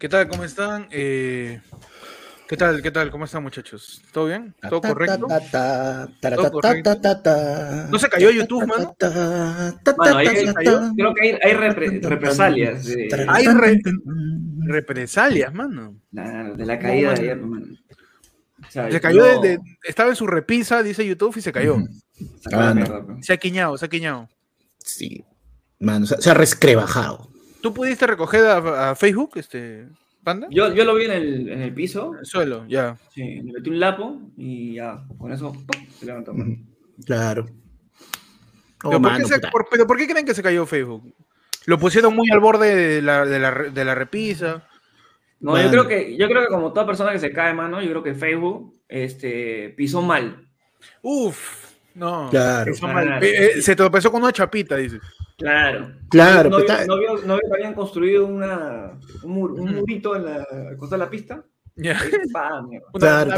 ¿Qué tal? ¿Cómo están? Eh, ¿Qué tal? ¿Qué tal? ¿Cómo están, muchachos? ¿Todo bien? ¿Todo correcto? ¿Todo correcto? ¿No se cayó YouTube, mano? Mano, ahí se cayó. Creo que hay, hay repre- represalias. de- Hay re- represalias, mano. la- de la caída de ayer, mano. O sea, Se cayó no, de, de- Estaba en su repisa, dice YouTube, y se cayó. Ah, no. pues. Se ha quiñado, se ha quiñado. Sí. Mano, se, se ha rescrebajado. ¿Tú pudiste recoger a, a Facebook, este, Panda? Yo, yo lo vi en el, en el piso, El suelo, ya. sí, le metí un lapo y ya, con eso ¡pum! se levantó. Claro. Oh, ¿Pero, por qué mano, se- puta. por- pero ¿por qué creen que se cayó Facebook? ¿Lo pusieron muy al borde de la, de la, de la repisa? No, Mano. yo creo que, yo creo que como toda persona que se cae, mano, yo creo que Facebook este, pisó mal. Uf, no. Claro. Hizo mal. Eh, eh, se tropezó con una chapita, dice. Claro. Claro, no, pues vio, está- no, vio, no vio que habían construido una, un, mur- un murito en la al costado de la pista. Claro,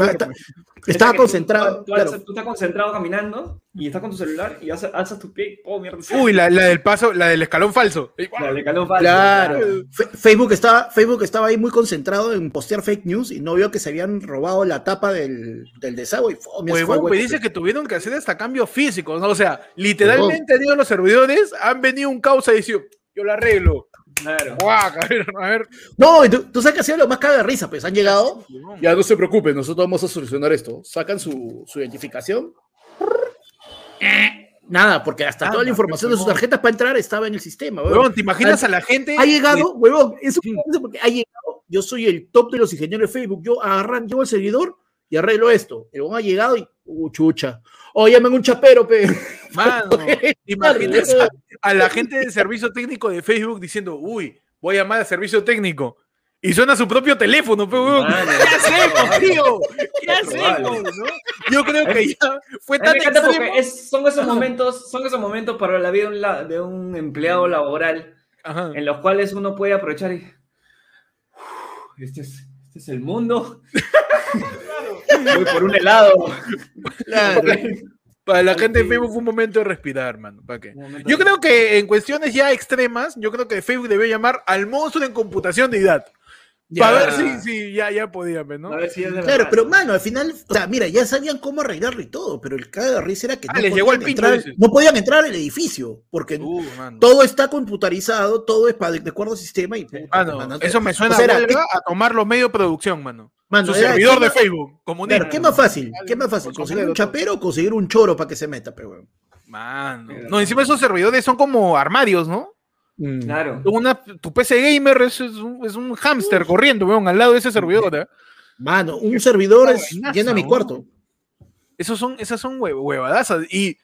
estaba concentrado. Tú, tú claro. alzas- tú estás concentrado caminando y estás con tu celular y alzas, alzas tu pie y ¡oh, mierda! Uy, la, la del paso, la del escalón falso. La de calor falso. Claro. Facebook estaba, Facebook estaba ahí muy concentrado en postear fake news y no vio que se habían robado la tapa del, del desagüe. Huevón, me dice que tuvieron que hacer hasta cambios físicos, ¿no? O sea, literalmente han ido los servidores, han venido un causa y dicho, yo lo arreglo. Claro. A ver, a ver. No, tú, tú sabes que ha sido lo más caga de risa, pues han llegado. Ya no se preocupen, nosotros vamos a solucionar esto. Sacan su, su identificación. Nada, porque hasta Nada, toda la información de sus tarjetas para entrar estaba en el sistema. huevón. Huevón, ¿te imaginas a la gente? Ha llegado, huevón, eso porque ha llegado, yo soy el top de los ingenieros de Facebook, yo agarran, yo al servidor y arreglo esto. El huevón ha llegado y, uh, chucha. O llamen un chapero, pe. Mano, ¿te imaginas a, a la gente del servicio técnico de Facebook diciendo, uy, voy a llamar al servicio técnico? Y suena su propio teléfono, pe. Mano, ¿Qué hacemos, tío? ¿Qué hacemos? no? Yo creo que ya fue tan es- son esos momentos, son esos momentos para la vida de un, la- de un empleado laboral Ajá. en los cuales uno puede aprovechar y "Uf, este es, este es el mundo. Voy por un helado. Claro. Para la gente de Facebook fue un momento de respirar, mano. ¿Para qué? Yo creo que en cuestiones ya extremas, yo creo que Facebook debió llamar al monstruo en computación de edad. Ya. Para ver si, si ya, ya podía, pues, ¿no? A ver si Claro, verdad. pero mano, al final, o sea, mira, ya sabían cómo arreglarlo y todo, pero el caga de risa era que Ah, les llegó podían el pincho, entrar, no podían entrar al edificio, porque Uh, todo está computarizado, todo es para de acuerdo al sistema y puta, Mano, mano, eso me suena o sea, a era- huelga a tomar los medios de producción, mano. mano, Su era- servidor ¿qué de más- Facebook, comunista. Claro, ¿qué más fácil? ¿Qué más fácil? Con ¿Conseguir un chapero o conseguir un choro para que se meta, pero weón? Mano. No, encima esos servidores son como armarios, ¿no? Claro. Una, tu PC gamer es, es un, es un hámster corriendo, weón, al lado de ese servidor. ¿eh? Mano, un servidor es, buenaza, llena mi cuarto. Esos son, esas son hue- huevadazas. Y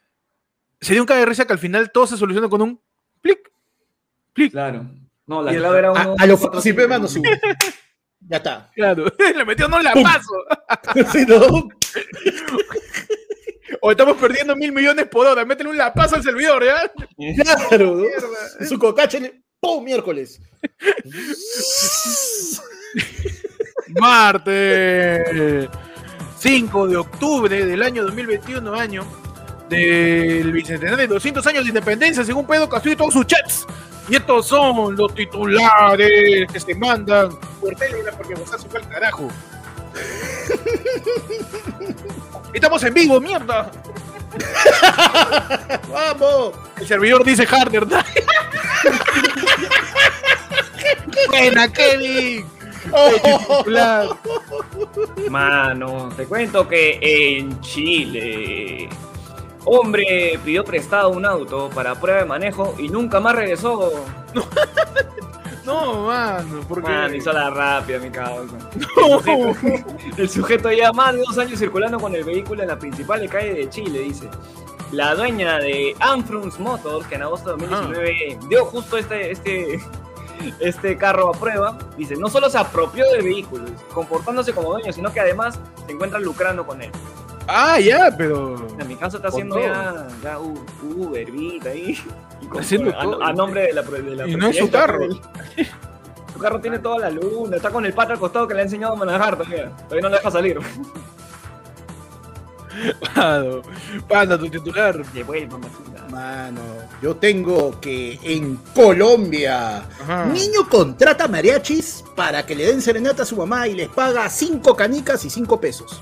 sería un risa que al final todo se soluciona con un clic. Clic. Claro. No, la Y era A, uno. a lo cuatro, fácil, mano, su- Ya está. Claro. Le metió no la paso. Sí, ¿no? O estamos perdiendo mil millones por hora. Métele un lapazo al servidor, ¿ya? Claro, ¿no? Su cocache, le- ¡pum! miércoles. Martes 5 de octubre del año 2021, año del bicentenario de 200 años de independencia, según Pedro Castillo y todos sus chats. Y estos son los titulares que se mandan por Telegram porque vos fue el carajo. Estamos en vivo, mierda. ¡Vamos! El servidor dice harder. Buena, Kevin. Titular. Mano, te cuento que en Chile, hombre pidió prestado un auto para prueba de manejo y nunca más regresó. No, mano, porque. Man, hizo la rápida, mi causa. No. El sujeto lleva más de dos años circulando con el vehículo en la principal calle de Chile, dice. La dueña de Anfrunz Motors, que en agosto de 2019 dio justo este, este, este carro a prueba, dice, no solo se apropió del vehículo, comportándose como dueño, sino que además se encuentra lucrando con él. Ah, ya, pero. Sea, mi casa está haciendo ya, ya Uber, Bit ahí. Y con- Haciendo a, todo. a nombre de la, de la Y no es su carro. del- Su carro tiene toda la luna, está con el pata al costado que le ha enseñado a manejar todavía. Todavía no le deja salir. Pando, Panda, tu titular. Devuelva. Mano, yo tengo que en Colombia, Ajá. niño contrata mariachis para que le den serenata a su mamá y les paga cinco canicas y cinco pesos.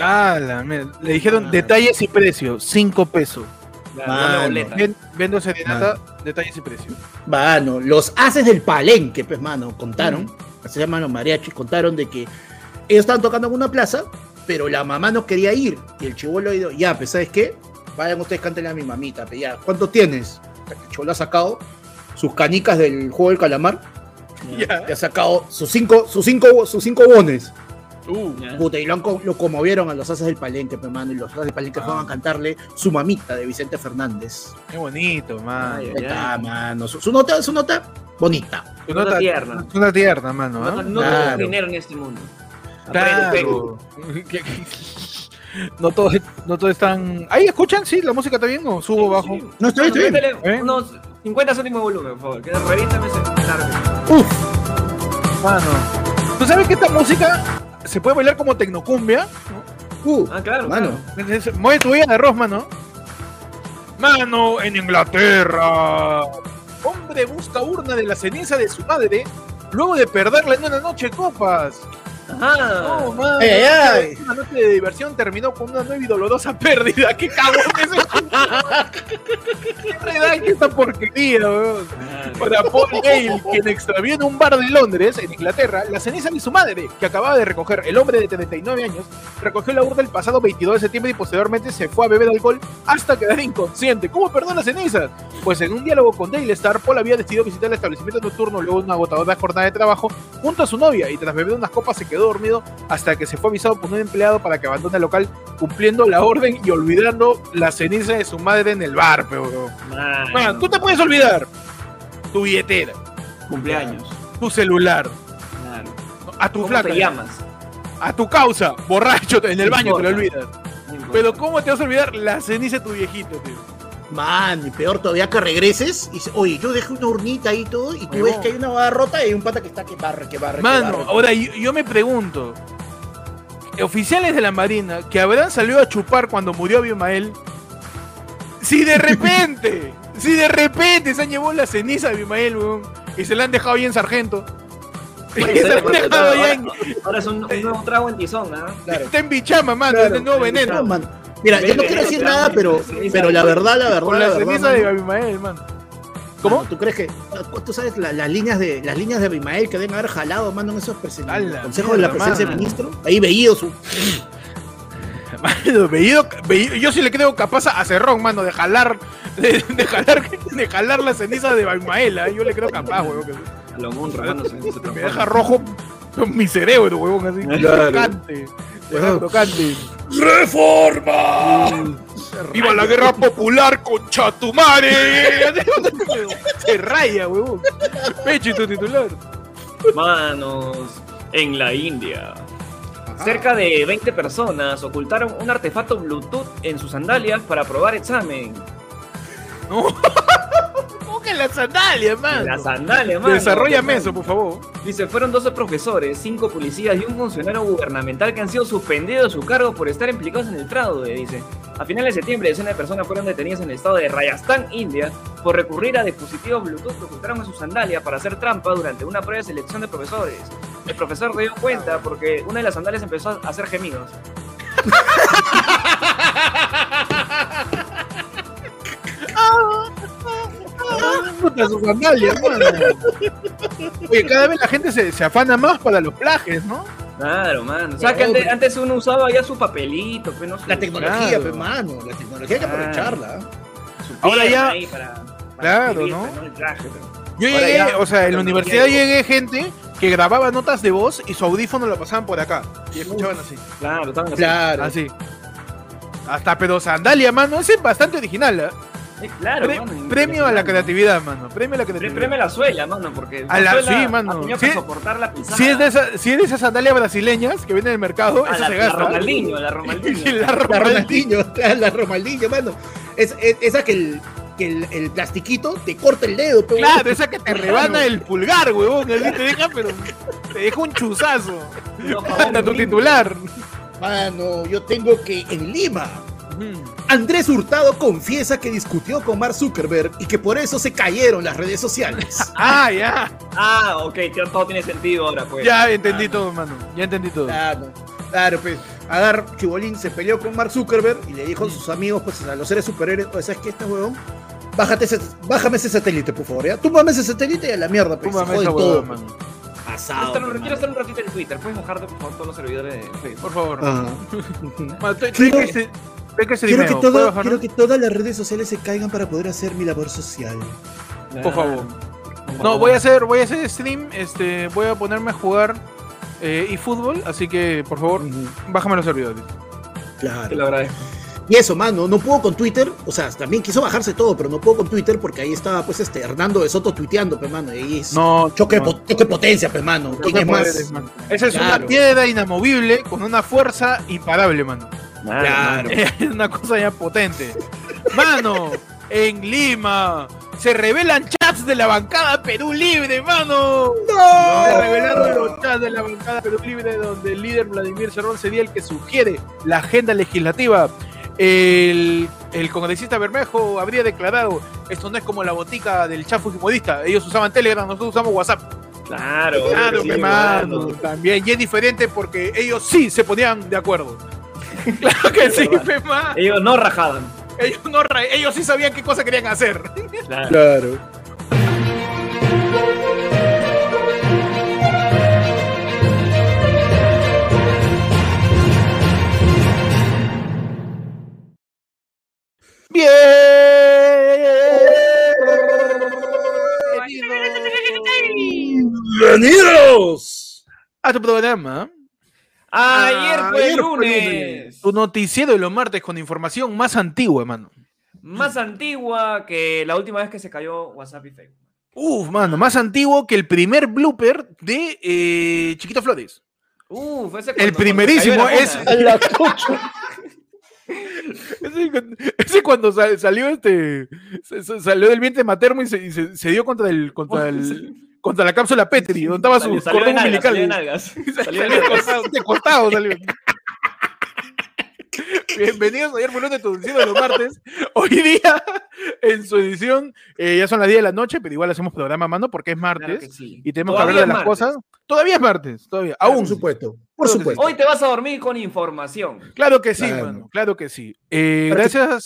Ah, la mierda. Le dijeron Ah. detalles y precio, 5 pesos. Mano. vendo serenata, detalles y precio. Mano, los haces del palenque, pues, mano, contaron, así se llaman los mariachis, contaron de que ellos estaban tocando en una plaza, pero la mamá no quería ir. Y el chivolo dijo, ya, pues, ¿sabes qué? Vayan ustedes, cántenle a mi mamita, pues, ya. ¿Cuánto tienes? El chivolo ha sacado sus canicas del juego del calamar, Ya. y ha sacado sus cinco, sus cinco, sus cinco bones. Uh. Puta, y lo, han lo conmovieron a los haces del palenque, pues, mano, y los haces del palenque fueron a cantarle su mamita de Vicente Fernández. qué bonito, man. Ay, está, mano. Su, su nota, su nota, bonita. Tu Nota nota tierna. Una tierna, mano. No, ¿ah? no Claro. todo es dinero en este mundo. Claro. No todos, no todos están. ¿Ahí escuchan? ¿Sí? ¿La música está bien o subo bajo? Sí. No, bien, está bien. ¿Eh? Unos 50 céntimos de volumen, por favor. Que revíntame ese largo. Uf, Mano. ¿Tú sabes que esta música se puede bailar como tecnocumbia? uh, Ah, claro. mano. claro. Mueve tu vida de arroz, mano. Mano, en Inglaterra. Hombre busca urna de la ceniza de su madre luego de perderla en una noche de copas. No, mano. Ay, ay, ay. Una noche de diversión terminó con una nueva y dolorosa pérdida. ¡Qué cagón es eso! ¡Qué redacta esta porquería, weón! Para Paul Gale, quien extravió en un bar de Londres, en Inglaterra, la ceniza de su madre, que acababa de recoger. El hombre de 39 años recogió la urna el pasado 22 de septiembre y posteriormente se fue a beber alcohol hasta quedar inconsciente. ¿Cómo perdió las cenizas? Pues en un diálogo con Dale Star, Paul había decidido visitar el establecimiento nocturno luego de una agotadora jornada de trabajo junto a su novia y tras beber unas copas se quedó dormido hasta que se fue avisado por un empleado para que abandone el local cumpliendo la orden y olvidando la ceniza de su madre en el bar, pero. Man, tú te puedes olvidar tu billetera, Cumpleaños. tu celular, a tu ¿Cómo flaca, te llamas? a tu causa, borracho en el No baño te lo olvidas. No. Pero ¿cómo te vas a olvidar la ceniza de tu viejito, tío? Man, y peor todavía que regreses y dices, oye, yo dejé una urnita ahí y todo, y tú ves que hay una barra rota y hay un pata que está que barre, que barre, que Mano, barre. ahora yo, yo me pregunto, oficiales de la Marina que habrán salido a chupar cuando murió Abimael, si de repente, si de repente se han llevado la ceniza de Abimael, weón, y se la han dejado ahí en sargento. Ser, Ahora, ahora es un, un nuevo trago en tizón, ¿ah? Claro. está en bichama, mano, Claro. es el nuevo veneno. No, man. Mira, yo no quiero decir nada, pero, pero la verdad, la verdad, Con la la verdad. ceniza de mano, Abimael, man. ¿Cómo? ¿Tú crees que, tú sabes la- las líneas de las líneas de Abimael que deben haber jalado, mano, en esos la consejos de la mierda, presidencia de mano. ministro? Ahí veído su. Mano, Bellido- Bellido- yo sí le creo capaz a Cerrón, mano, de jalar, de, de jalar, de jalar la ceniza de Abimael, ¿ah? yo le creo capaz, weón. que A lo Munro, mano, se, se Me deja rojo mi cerebro, huevón, así. Claro. ¡Reforma! ¡Viva la guerra popular, concha tu madre! Se raya, huevón. Peche tu titular. Manos, en la India. Cerca de 20 personas ocultaron un artefacto Bluetooth en sus sandalias para probar examen. No. ¿Cómo que la sandalia, mano? La sandalia, mano. Desarrollame eso, por favor. Dice, fueron 12 profesores, 5 policías y un funcionario gubernamental que han sido suspendidos de su cargo por estar implicados en el fraude, dice. A finales de septiembre, decenas de personas fueron detenidas en el estado de Rajasthan, India, por recurrir a dispositivos Bluetooth que ocultaron en su sandalia para hacer trampa durante una prueba de selección de profesores. El profesor se dio cuenta porque una de las sandalias empezó a hacer gemidos. Puta, su sandalia, mano. Oye, cada vez la gente se, se afana más para los plajes, ¿no? Claro, mano. O sea, que antes, antes uno usaba ya su papelito, pues, ¿no? Su- La tecnología, Claro. pues, mano. La tecnología hay que Claro. aprovecharla. su Ahora pierna ya- ahí para- para Claro, escribir, ¿no? pues, El traje, pero- Yo Ahora llegué, ya- o sea, en la universidad tecnología llegué gente que grababa notas de voz y su audífono lo pasaban por acá. Y escuchaban así. Claro, estaban así. Claro. Así. Hasta pero sandalia, mano, ese es bastante original, ¿eh? Claro, Pre- mano, premio a la creatividad, mano. Premio a la Pre- creatividad. Premio a la suela, mano, porque A la- Suela sí, mano. ha tenido Sí. que soportar la pisada. Si es de esas si es de esas sandalias brasileñas que vienen en el mercado, Ah, esa la, se la gasta. Ronaldinho, la Ronaldinho. la La Ronaldinho. Ronaldinho, claro, la Ronaldinho, mano. Es, es- esa que el, que el, el plastiquito te corta el dedo, pero Claro, esa que te rebana el pulgar, huevón. Así te deja, pero te deja un chuzazo. No, Anda tu titular. Mano, yo tengo que en Lima. Andrés Hurtado confiesa que discutió con Mark Zuckerberg y que por eso se cayeron las redes sociales. ah, ya. Ah, ok, todo tiene sentido ahora, pues. Ya entendí todo, mano. Ya entendí todo. Claro, claro, pues. Agar Chibolín se peleó con Mark Zuckerberg y le dijo a sus amigos, pues a los seres superiores, pues, ¿sabes qué, este huevón? Bájate ese, bájame ese satélite, por favor, ¿ya? Tú ese satélite y a la mierda, pues. Esa todo, mano. Pasado, quiero, estar, un ratito en Twitter. Puedes bajarte, por favor, todos los servidores de Facebook. Por favor. quiero, que todo, quiero que todas las redes sociales se caigan para poder hacer mi labor social. Por favor. No, voy a hacer, voy a hacer stream, este, voy a ponerme a jugar eh, y fútbol, así que por favor, bájame los servidores. Claro. Te lo agradezco. Y eso, mano, no puedo con Twitter, o sea, también quiso bajarse todo, pero no puedo con Twitter porque ahí estaba, pues, este, Hernando de Soto tuiteando, pues, mano, y es no, choque, de potencia, pues, mano. ¿Quién es más? Esa es una piedra inamovible con una fuerza imparable, mano. Claro. Es una cosa ya potente. Mano, en Lima se revelan chats de la bancada Perú Libre, mano. ¡No! Se revelaron los chats de la bancada Perú Libre donde el líder Vladimir Cerrón sería el que sugiere la agenda legislativa. El, el congresista Bermejo habría declarado, esto no es como la botica del chafo modista, ellos usaban Telegram, nosotros usamos WhatsApp. Claro, claro, mano, también. Y es diferente porque ellos sí se ponían de acuerdo. claro que sí, Pema. Ellos no rajaban. Ellos, no, ellos sí sabían qué cosa querían hacer. Claro. claro. Bien. Bienvenidos a tu programa Ayer fue lunes. Tu noticiero de los martes con información más antigua, hermano. Más antigua que la última vez que se cayó WhatsApp y Facebook. Uf, mano, más antiguo que el primer blooper de eh, Chiquito Flores. Uf, ese El primerísimo es. La ese, cuando salió este. Salió del vientre materno y se, se, dio contra el. Contra el contra la cápsula Petri, donde estaba su cordón umbilical. Salió de costado, salió. Bienvenidos ayer por de tu de los martes. Hoy día, en su edición, eh, ya son las 10 de la noche, pero igual hacemos programa mano porque es martes y tenemos que hablar de las cosas. Todavía es martes, todavía. Aún. Por supuesto. Por supuesto. Hoy te vas a dormir con información. Claro que sí, mano. Claro que sí. Eh, gracias.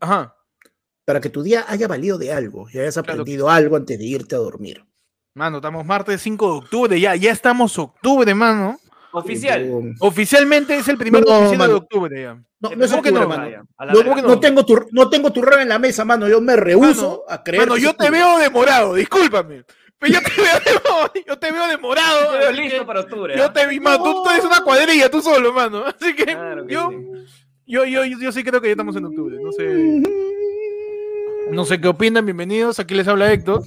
Ajá. Para que tu día haya valido de algo y hayas aprendido algo antes de irte a dormir. Mano, estamos martes 5 de octubre, ya, ya estamos octubre, mano. Oficial. Oficialmente es el primer no, de octubre ya. No, no es octubre, no, mano. No, tengo tu, no tengo tu rol en la mesa, mano. Yo me rehuso a creer. Mano, yo te veo demorado, discúlpame. Pero yo te veo, yo te veo demorado. Te veo listo para octubre. Yo te vi, mano. Tú, eres una cuadrilla, tú solo, mano. Así que, yo, yo, yo, yo, sí creo que ya estamos en octubre. No sé. No sé qué opinan. Bienvenidos. Aquí les habla Héctor.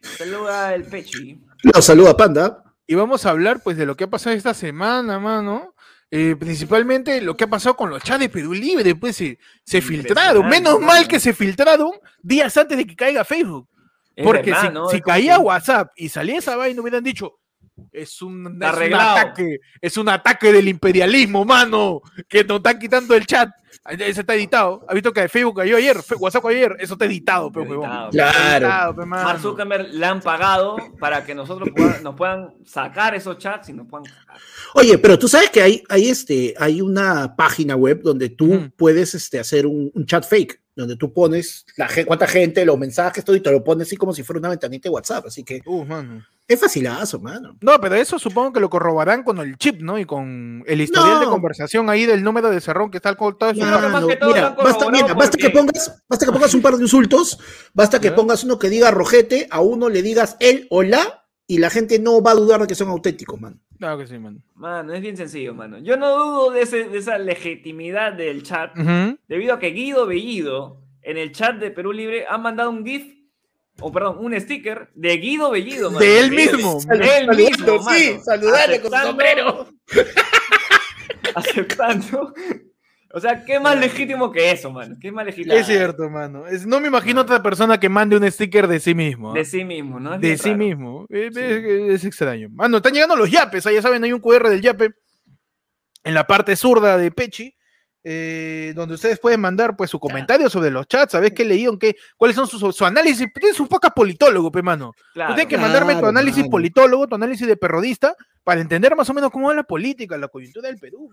Saluda el Pechi. No, saluda Panda. Y vamos a hablar pues de lo que ha pasado esta semana, mano. Eh, principalmente lo que ha pasado con los chats de Perú Libre, pues se, se filtraron. Menos mal que se filtraron días antes de que caiga Facebook. Porque si, caía WhatsApp y salía esa vaina, hubieran dicho, es un, es un, ataque, es un ataque del imperialismo, mano, que nos están quitando el chat. Ese está editado. ¿Has visto que Facebook cayó ayer? WhatsApp cayó ayer. Eso está editado, pero Claro. Mark Zuckerberg le han pagado para que nosotros nos puedan sacar esos chats y nos puedan Oye, pero tú sabes que hay, hay, este, hay una página web donde tú puedes este, hacer un, chat fake, donde tú pones la, cuánta gente, los mensajes, todo y te lo pones así como si fuera una ventanita de WhatsApp. Así que. Uh, mano. Es facilazo, mano. No, pero eso supongo que lo corroborarán con el chip, ¿no? Y con el historial de conversación ahí del número de cerrón que está al todo no, no, mira, basta, mira basta, que pongas, basta que pongas un par de insultos, basta que pongas uno que diga rojete, a uno le digas él o la, y la gente no va a dudar de que son auténticos, mano. Claro que sí, mano. Mano, es bien sencillo, mano. Yo no dudo de, ese, de esa legitimidad del chat, debido a que Guido Bellido, en el chat de Perú Libre, ha mandado un GIF o perdón, un sticker de Guido Bellido. De él mismo. De él mismo, sí, saludale con su sombrero. Aceptando. O sea, ¿qué más legítimo que eso, mano? ¿Qué más legítimo? Es cierto, mano. no me imagino otra persona que mande un sticker de sí mismo. De sí mismo, ¿no? de sí mismo. Es, extraño. Mano, están llegando los yapes. ya saben, hay un QR del yape en la parte zurda de Pechi, eh, donde ustedes pueden mandar pues su comentario sobre los chats, ¿sabes qué leído? ¿Qué, ¿Cuáles son sus su análisis? Tienes un poco politólogo, pe mano. Claro. Tienes que mandarme tu análisis politólogo, tu análisis de perrodista, para entender más o menos cómo va la política, la coyuntura del Perú.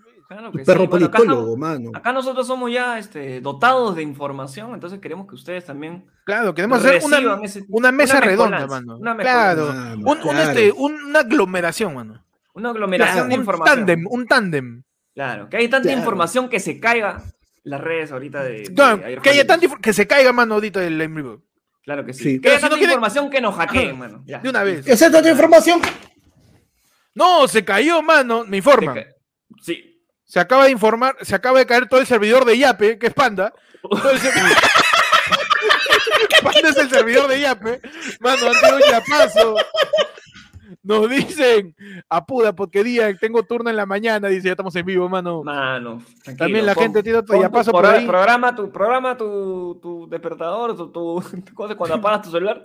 que sí. Perro Bueno, acá, politólogo, no- mano. acá nosotros somos ya este, dotados de información, entonces queremos que ustedes también Claro, queremos hacer una, ese- una mesa redonda, mano. Una Claro. Mano, Un, un, claro. este, un- una aglomeración, mano. una aglomeración de un información. tándem, un tándem. Claro, que hay tanta Claro. información que se caiga las redes ahorita de. que haya tanta que se caiga, mano, ahorita el en vivo. Claro que sí. Sí. Que haya si no tanta quiere- información que nos hackeen, Ajá, mano. Ya. De una vez. ¿Esa es otra información? No, se cayó, mano. Me informan. ca- Sí. Se acaba de informar, se acaba de caer todo el servidor de Yape, que es Panda. Todo el ser- Panda es el servidor de Yape. Mano, han tenido un yapazo. Nos dicen, apuda, porque día tengo turno en la mañana, dice, ya estamos en vivo, mano. Mano, tranquilo, También la pon- gente tiene otro tu yapazo por ahí. Programa tu, programa tu, tu despertador, tu, tu, cuando apagas tu celular.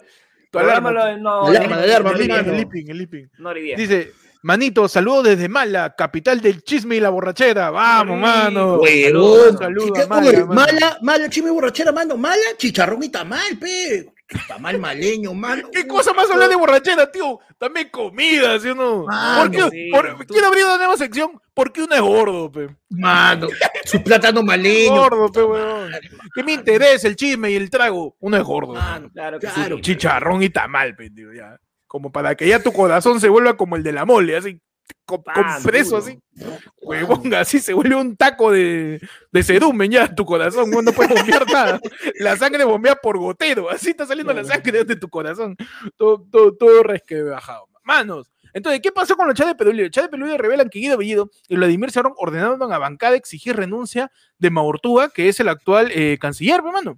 Tu alarma, no, alarma, alarma, El el no y diez. Dice, manito, saludos desde Mala, capital del chisme y la borrachera. Vamos, Sí. mano. Huevón. Saludos ¿Qué- a cómo Mala, mala, mala, chime borrachera, mano. Mala, chicharrón y tamal, pe. Tamal maleño, mano. ¿Qué cosa más hablar de borrachera, tío? También comida, ¿sí o no? Mano, ¿Por qué? sí, por- tú- quiero abrir una nueva sección. ¿Por qué uno es gordo, pe? Mano. Su plátano maleño. Gordo, pe, weón. ¿Qué me interesa el chisme y el trago? Uno es gordo. Mano. Claro que Claro, sí. Chicharrón y tamal, pe, tío, ya. Como para que ya tu corazón se vuelva como el de la mole, así. Con, con Pan, preso, duro. así. Huevón, así se vuelve un taco de, de cerumen ya tu corazón, no puedes bombear nada. La sangre bombea por gotero, así está saliendo la sangre de tu corazón. Todo, todo, todo resquebrajado. Manos. Entonces, ¿qué pasó con los chats de Perulio? Los chats de revelan que Guido Bellido y Vladimir Cerrón ordenaron a bancada exigir renuncia de Maurtúa, que es el actual eh, canciller, hermano.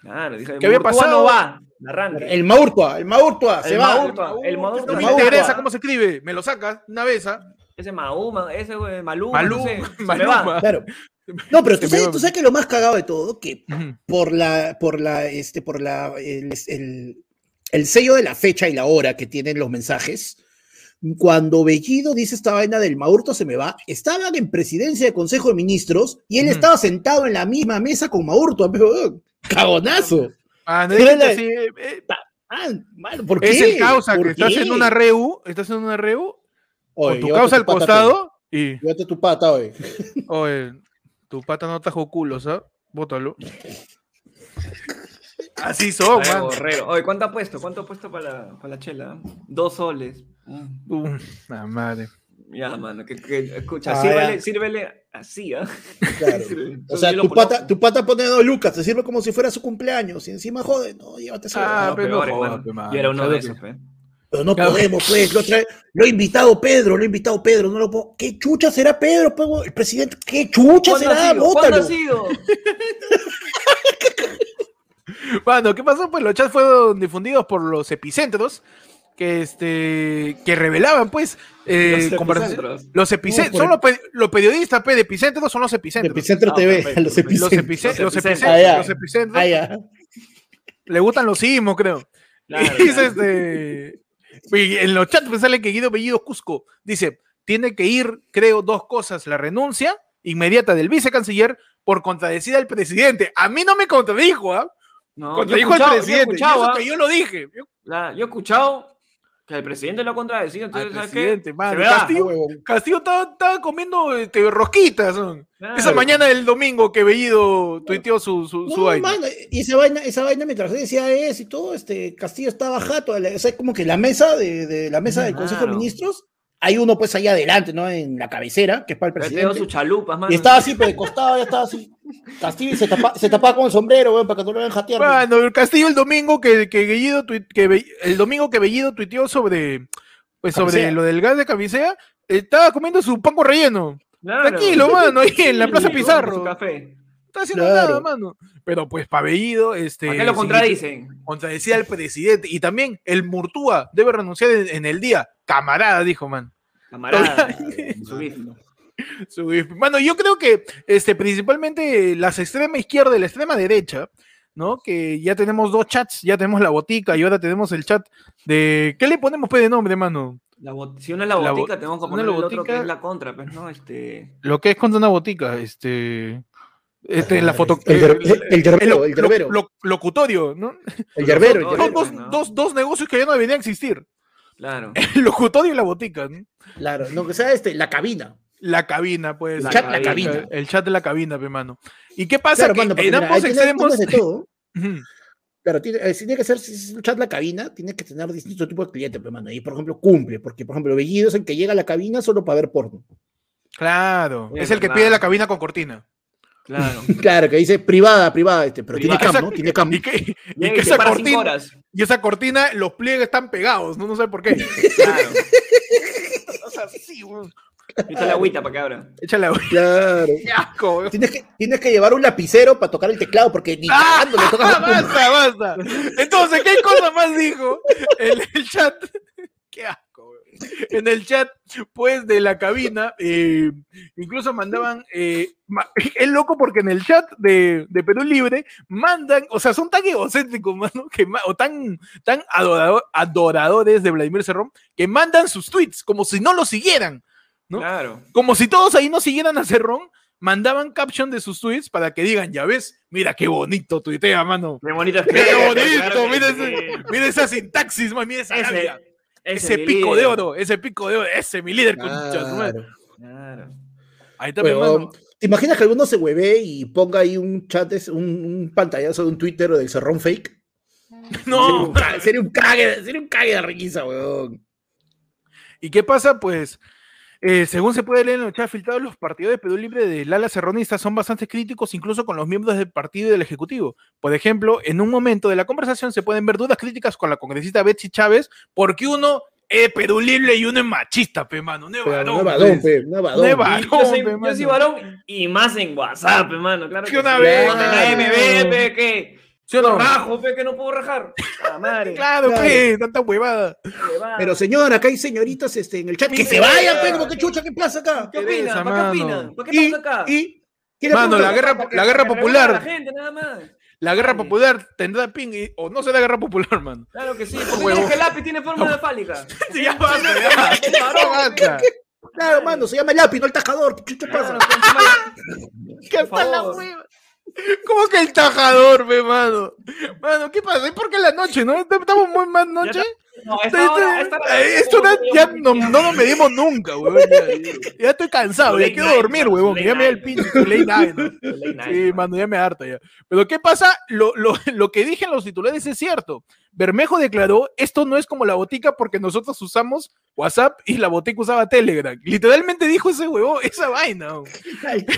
Claro, dije, ¿Qué había pasado? no va. Arranque. El Maurtua, el Maurtua, se El va. Maurtua. el Maurtua. No me interesa cómo se escribe, me lo sacas una vez, ¿ah? Ese Mahuma, ese Maluma, Maluma, no sé, Maluma. Claro. No, pero tú sabes, va. tú sabes que lo más cagado de todo, que por la, por la, este, por la, el, el- el sello de la fecha y la hora que tienen los mensajes, cuando Bellido dice esta vaina del Maurto se me va, estaban en presidencia de Consejo de Ministros y él estaba sentado en la misma mesa con Maurto, pero, cagonazo. Ah, no, es la- sí, eh, eh, Ah, mano, ¿por qué? es el causa ¿Por que estás en una reu, estás en una reu, Oye, con tu causa al costado y. Llévate tu pata, oye. oye, tu pata no tajo culo, ¿sabes? Bótalo. Así son, Ay, man. borrero. Oye, ¿cuánto ha puesto? ¿Cuánto ha puesto para la, para la chela? Dos soles. Mm, Uh, la madre. Ya, mano, que, que- escucha, Ah, sírvele, sírvele así, ¿ah? Claro. O sea, tu pata, tu pata pone dos lucas, te sirve como si fuera su cumpleaños y encima jode, no, llévate eso. Ah, No, pero no Y era uno claro de que- esos, pe. Pero no Claro. podemos, pues, lo, trae- lo ha invitado Pedro, lo ha invitado Pedro, no lo puedo. ¿Qué chucha será Pedro, pues, el presidente? ¿Qué chucha ¿Cuándo ha será? sido? ¿Cuándo ha sido? Bueno, ¿qué pasó? Pues los chats fueron difundidos por los epicentros que este que revelaban pues eh, Los epicentros. los epicentros No, son los, pe- los periodistas pe, de epicentros son los epicentros Epicentro Ah, TV, perfecto, los epicentros. epice- los epicentros, Ah, ya. los epicentros Ah, ya. le gustan los sismos creo Claro, y dice claro. este y en los chats pues, sale que Guido Bellido Cusco dice tiene que ir creo dos cosas la renuncia inmediata del vicecanciller por contradecir al presidente a mí no me contradijo ¿ah? No, yo contradijo al escuchado, yo he presidente y escuchado, eso ¿ah? que yo lo dije Yo- La- yo he escuchado que el presidente lo ha contradecido, al entonces, ¿sabes qué? presidente Se va. Castillo. Castillo estaba, estaba comiendo este, rosquitas. ¿no? Claro. Esa mañana del domingo que Bellido tuiteó su, su, su No, vaina. mano, y esa vaina, esa vaina mientras él decía eso y todo, este Castillo estaba jato, o sea, como que la mesa de, de la mesa del Consejo de Claro. Ministros, hay uno pues ahí adelante, ¿no? En la cabecera, que es para el presidente. dio sus chalupas, mano. Y estaba así, pero de costado ya estaba así. Castillo se, tapa- se tapaba con el sombrero, weón, para que no lo vean jatear. Bueno, el Castillo el domingo que, que Bellido tui- que Be- el domingo que Bellido tuiteó sobre pues sobre Camisea. lo del gas de camisea, estaba comiendo su pan con relleno. Claro. Tranquilo, mano, ahí en la Plaza Pizarro. Su café. No está haciendo Claro. nada, mano. Pero pues para Bellido, este. ¿Para qué lo sí, contradicen? Contradecía al presidente. Y también el Murtúa debe renunciar en, en el día. Camarada, dijo, man. Camarada. Mano, yo creo que este, principalmente las extrema izquierda y la extrema derecha, ¿no? Que ya tenemos dos chats, ya tenemos la botica y ahora tenemos el chat de. ¿Qué le ponemos pe de nombre, mano? La bot- si una es la La botica, bo- tenemos que una poner la el otro que botica- es la contra, pues, ¿no? Este... Lo que es contra una botica, este. Este, la foto. El, yer- el, el yerbero, lo- el yerbero. lo- lo- locutorio, ¿no? El yerbero, dos, ¿no? dos, dos negocios que ya no deberían existir. Claro. El locutorio y la botica, ¿no? Claro, no que sea este, la cabina. La cabina, pues. La chat, la cabina. El chat de la cabina, pe, mano. ¿Y qué pasa? Claro, que mano, en ambos extremos. de todo. Claro, tiene, eh, si tiene que ser, si es un chat la cabina, tiene que tener distintos tipos de clientes, pero mano. Y por ejemplo, cumple, porque por ejemplo, Bellido es el que llega a la cabina solo para ver porno. Claro. Es Es el que pide la cabina con cortina. Claro. Claro, que dice privada, privada, este, pero tiene cam, ¿no? Tiene cam. Y que, que esa cortina, horas. y esa cortina, los pliegues están pegados, ¿no? No sé por qué. Claro. O sea, sí. Echa la agüita para que abra. Échale agua. Claro. Qué asco. Tienes que, tienes que llevar un lapicero para tocar el teclado, porque ni ¡Ah! cagando le tocas la basta, basta. Entonces, ¿qué cosa más dijo en el chat? Qué asco, weón. En el chat, pues, de la cabina, eh, incluso mandaban, eh, ma- es loco porque en el chat de, de Perú Libre mandan, o sea, son tan egocéntricos, mano, que, ma- o tan, tan adorado- adoradores de Vladimir Cerrón, que mandan sus tweets como si no lo siguieran. ¿No? Claro. como si todos ahí no siguieran a Cerrón, mandaban caption de sus tweets para que digan, ya ves, mira qué bonito tuitea, mano. Qué bonita Qué bonito, Claro mira, sí. ese- mira esa sintaxis, man, mira esa Ese, pico de oro, ese pico de oro, ese mi líder, concha su madre. Claro. Claro. Ahí está, mi. ¿Te imaginas que alguno se hueve y ponga ahí un chat, un, un pantallazo de un Twitter o del cerrón fake? No, Sería un cague, sería un cague, sería un cague de riqueza, weón. ¿Y qué pasa? Pues, eh, según se puede leer en el chat filtrado, los partidos de Perú Libre del ala serronista son bastante críticos, incluso con los miembros del partido y del Ejecutivo. Por ejemplo, en un momento de la conversación se pueden ver dudas críticas con la congresista Betsy Chávez, porque uno es Perú Libre y uno es machista, pe, mano. No es Pero varón, no es varón, pues. pe, no es varón. No es varón. Yo, soy, pe, yo mano. soy varón y más en WhatsApp, hermano. Claro Que que una sí. vez, Con la claro. MB, pe, que ¿Sí o no? rajo, pe, que no puedo rajar. Ah, madre. Claro, Claro. pe, tanta huevada. huevada. Pero señor, acá hay señoritas este, en el chat. Que se vayan, pe, como que chucha, ¿qué pasa acá? ¿Qué opinan? ¿Para qué opinan? ¿Para qué estamos acá? y, ¿quiere Mano, la guerra, la guerra a La popular, gente, nada más. la guerra popular tendrá ping y- o no será guerra popular, mano. Claro que sí. ¿Por qué Huevo. crees que el lápiz tiene forma de fálica? Sí, ya basta, ya, ya basta. Claro, mano, se llama el lápiz, no el tajador. ¿Qué pasa? ¿Qué Por hasta la hueva? ¿Cómo que el tajador, ve, mano? Mano, ¿qué pasa? ¿Es porque la noche, no? ¿Estamos muy más noche? No, esta hora- esta ya no, no nos medimos nunca, weón. Ya, ya estoy cansado, ya quiero dormir, weón. Ya me da el pinche late night, Sí, mano. mano, ya me harta ya. Pero ¿qué pasa? Lo, lo, lo que dije en los titulares es cierto. Bermejo declaró, esto no es como la botica porque nosotros usamos WhatsApp y la botica usaba Telegram. Literalmente dijo ese huevo, esa vaina.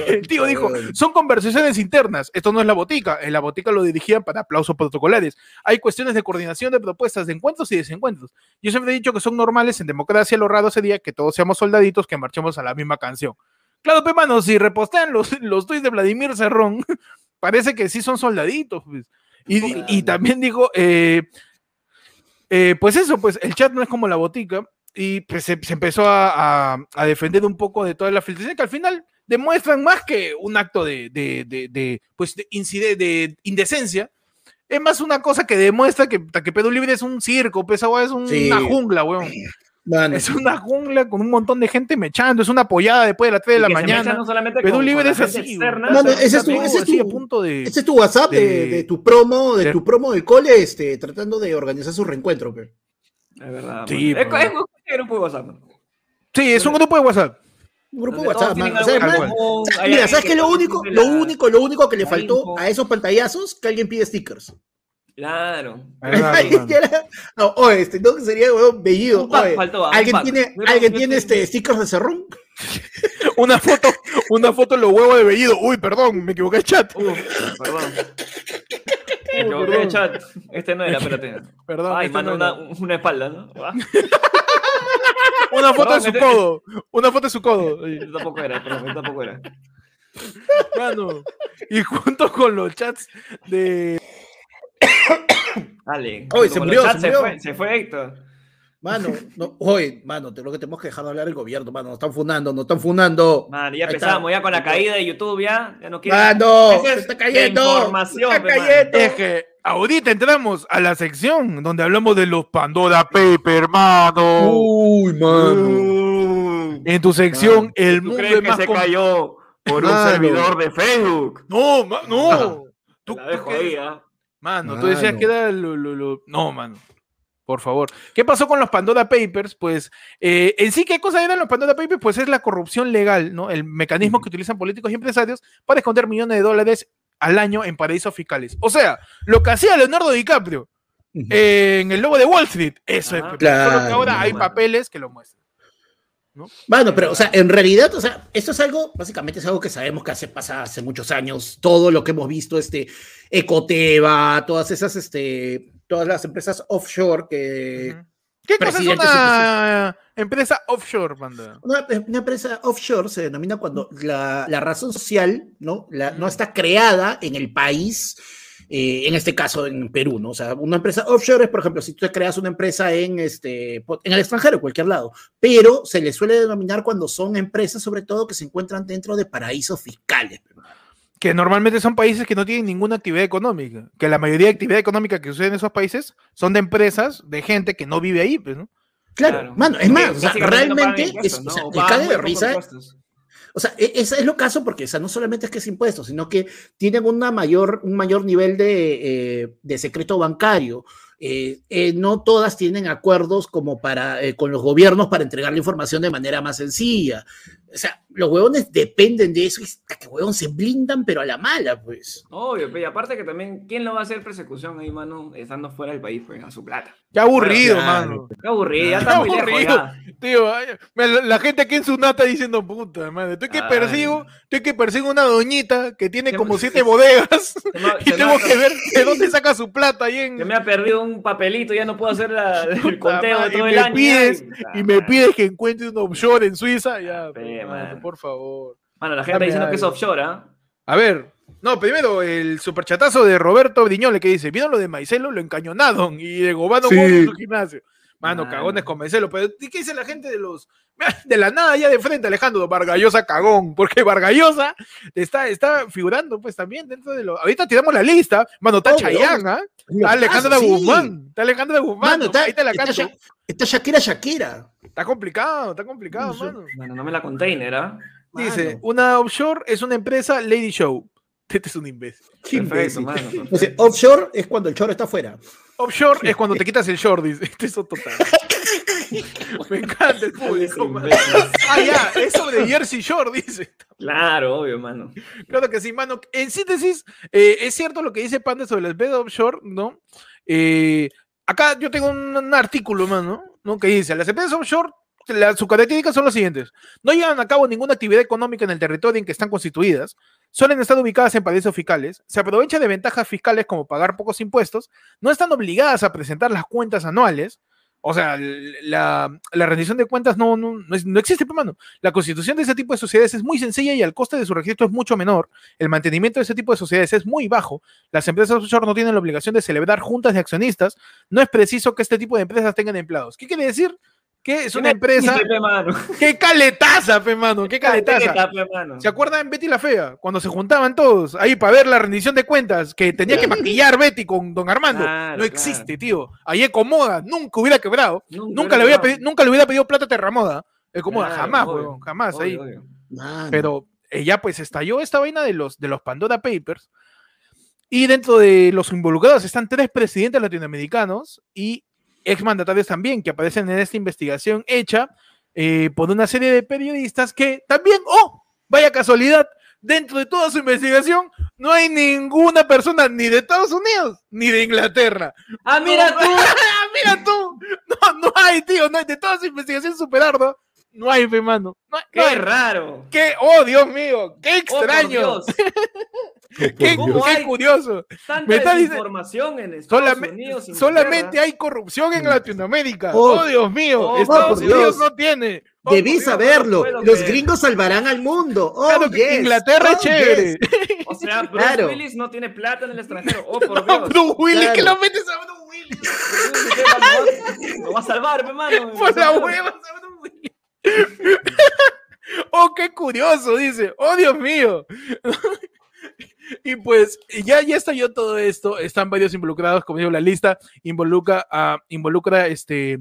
El tío dijo, son conversaciones internas, esto no es la botica, en la botica lo dirigían para aplausos protocolares. Hay cuestiones de coordinación de propuestas de encuentros y desencuentros. Yo siempre he dicho que son normales en democracia, lo raro sería que todos seamos soldaditos que marchemos a la misma canción. Claro, pe mano, si repostean los, los tweets de Vladimir Cerrón, parece que sí son soldaditos. pues. Y, también digo, eh, eh, pues eso, pues el chat no es como la botica. Y pues se, se empezó a, a- a defender un poco de toda la filtración que al final demuestran más que un acto de, de, de- de, pues de, incide- de indecencia. Es más una cosa que demuestra que, que Perú Libre es un circo, esa hueá es un- Sí. una jungla, weón. Mano, Es una jungla con un montón de gente mechando, es una apoyada después de las 3 de Y la que se mezcla mañana. no solamente Perú con- Libre con es así, externa, Mano, ese es tu- ese es tu- a punto de... Este es tu WhatsApp de, de- de tu promo, de de- tu promo del cole, este, tratando de organizar su reencuentro, pe. Es verdad. Sí, pues. es, es, es grupo de WhatsApp. Sí, es un grupo de WhatsApp. Un grupo de WhatsApp. O sea, man, Mira, ¿sabes qué lo único? Lo único, lo único que le faltó info. a esos pantallazos, que alguien pide stickers. Claro. No, oye, este, no, que sería, weón, bellido. Oye, faltó, ¿Alguien tiene, ¿alguien tiene creo- este stickers de cerrón? Una foto, una foto de los huevos de Bellido. Uy, perdón, me equivoqué el chat. Uf, perdón. Me equivoqué de chat. Este no era, espérate. Perdón, Ay, este mano, no una, espalda, ¿no? Ah, Una foto Perdón, de su este- codo. Una foto de su codo. Yo tampoco era, perdón, tampoco era. Mano. Y junto con los chats de. Dale. Oye, se murió, se se murió. fue, se fue Héctor. Mano, no, oye, mano, te, lo que tenemos que dejar de hablar el gobierno, mano. Nos están funando, nos están funando. Man, ya empezamos ya con la caída de YouTube, ya. Ya no quiero. Mano, se es está cayendo. información, se está mano. cayendo. Es que ahorita entramos a la sección donde hablamos de los Pandora Paper, hermano. Uy, mano. En tu sección, el ¿Tú mundo crees es que más se cayó por un Mano. servidor de Facebook? No, ma- no. Tú- La tú dejo qué- ahí, ¿ah? Mano, tú decías que era lo, lo- lo- No, mano. Por favor. ¿Qué pasó con los Pandora Papers? Pues, eh, en sí, ¿qué cosa eran los Pandora Papers? Pues es la corrupción legal, ¿no? El mecanismo que utilizan políticos y empresarios para esconder millones de dólares al año en paraísos fiscales. O sea, lo que hacía Leonardo DiCaprio eh, en el lobo de Wall Street. Eso Ah, es. Solo que claro, ahora hay papeles que lo muestran. Bueno, pero, o sea, en realidad, o sea, esto es algo, básicamente es algo que sabemos que hace, pasa hace muchos años. Todo lo que hemos visto, este, Ecoteva, todas esas, este, todas las empresas offshore que. ¿Qué cosa es una empresa offshore, banda? Una, una empresa offshore se denomina cuando la, la razón social ¿no? La- no está creada en el país, eh, en este caso en Perú, ¿no? O sea, una empresa offshore es, por ejemplo, si tú creas una empresa en, este, en el extranjero, en cualquier lado, pero se le suele denominar cuando son empresas, sobre todo, que se encuentran dentro de paraísos fiscales. que normalmente son países que no tienen ninguna actividad económica, que la mayoría de actividad económica que sucede en esos países son de empresas, de gente que no vive ahí, pues, ¿no? Claro, Claro. mano, es Sí, más, o sea, no realmente, impuestos, es, ¿no? o sea, O cae de risa impuestos. O sea, e- ese es lo caso porque, o no solamente es que es impuesto, sino que tienen una mayor, un mayor nivel de, eh, de secreto bancario. Eh, eh, no todas tienen acuerdos como para, con los gobiernos para entregar la información de manera más sencilla. O sea, los huevones dependen de eso y hasta que huevón se blindan, pero a la mala, pues. Obvio, pero y aparte que también, ¿quién lo va a hacer persecución ahí, mano? Estando fuera del país, pues, a su plata. Qué aburrido, Claro. mano. Qué aburrido, ya Qué está muy lejos aburrido. ya. Tío, la, la gente aquí en su nata diciendo, puta madre, estoy que Ay. persigo, estoy que persigo una doñita que tiene Se como siete bodegas y tengo que ver de dónde saca su plata ahí en... se me ha perdido un papelito, ya no puedo hacer la- el conteo de todo y el me año. pides, ya, y me pides que encuentre un offshore en Suiza, ya, Pe, pues, mano, mano. por favor. Mano, la gente Dame está diciendo que es offshore, ¿ah? A ver, no, primero el superchatazo de Roberto Briñole que dice, ¿vieron lo de Maicelo? Lo encañonaron y de Gobano Sí. en su gimnasio. Mano, Mano. cagones con Maicelo, pero ¿y qué dice la gente de los... De la nada ya de frente, Alejandro, Vargallosa cagón, porque Vargallosa está, está figurando pues también dentro de lo... Ahorita tiramos la lista, mano, está Oh, Chayanne, ¿ah? Está Alejandra sí. Guzmán, está Alejandra Guzmán, Mano, está, ahí te la está, canto. Sha- está Shakira Shakira. Está complicado, está complicado, mano. Bueno, no me la container, ¿ah? Dice, Mano. una offshore es una empresa Lady Show. Este es un imbécil. Qué Perfecto, imbécil. mano. O sea, perfecto. offshore es cuando el choro está afuera. Offshore es cuando te quitas el short, dice. Este es total. Me encanta el público. mano. Ah, ya, es sobre Jersey Shore, dice. Claro, obvio, mano. Claro que sí, mano. En síntesis, eh, es cierto lo que dice Panda sobre las empresas offshore, ¿no? Eh, acá yo tengo un, un artículo, mano, ¿no? Dice, las empresas offshore, la- sus características son las siguientes. No llevan a cabo ninguna actividad económica en el territorio en que están constituidas, suelen estar ubicadas en paraísos fiscales, se aprovechan de ventajas fiscales como pagar pocos impuestos, no están obligadas a presentar las cuentas anuales, o sea, la, rendición de cuentas no, no, no, es- existe, pues. La constitución de ese tipo de sociedades es muy sencilla y el coste de su registro es mucho menor. El mantenimiento de ese tipo de sociedades es muy bajo. Las empresas offshore no tienen la obligación de celebrar juntas de accionistas. No es preciso que este tipo de empresas tengan empleados. ¿Qué quiere decir? Que es una empresa. Pe. ¡Qué caletaza, pe, mano! ¡Qué caletaza! Caleta, pe, mano. ¿Se acuerdan Betty la Fea? Cuando se juntaban todos ahí para ver la rendición de cuentas, que tenía que maquillar Betty con Don Armando. Claro, no existe, tío. Ahí Ecomoda nunca hubiera quebrado. Nunca le, hubiera pedido, nunca le hubiera pedido plata a Terramoda. Ecomoda, Claro, jamás, obvio, jamás. obvio, ahí. obvio. Pero ella pues estalló esta vaina de los, de los Pandora Papers. Y dentro de los involucrados están tres presidentes latinoamericanos y exmandatarios también que aparecen en esta investigación hecha eh, por una serie de periodistas que también, oh, vaya casualidad, dentro de toda su investigación no hay ninguna persona ni de Estados Unidos ni de Inglaterra. Ah, mira No, tú. mira tú, no, no hay, tío, no hay de toda su investigación super ardua, no hay, fe, mano. No hay, no Qué hay. raro. ¡Qué, oh, Dios mío! ¡Qué Oh, extraño! ¡Qué, ¿Cómo qué curioso! Tanta Me está desinformación en Estados Solamente, Unidos. solamente hay corrupción en Latinoamérica. Oh. ¡Oh, Dios mío! Oh, Estados por Unidos Dios. no tiene. Oh, Debí Dios. saberlo. puedo Los creer. gringos salvarán al mundo. Oh, Claro que yes. Inglaterra es Oh, chévere. yes. O sea, Bruce Claro. Willis no tiene plata en el extranjero. Oh, por No, Dios. Bruce Willis, Claro. que lo metes a Bruce Willis. ¿Qué va- lo va- Lo va a salvar, hermano. Por la hueva, a Bruce Willis. Oh, qué curioso, dice. Oh, Dios mío. Y pues ya, ya estalló todo esto, están varios involucrados, como digo, la lista involucra a, involucra este,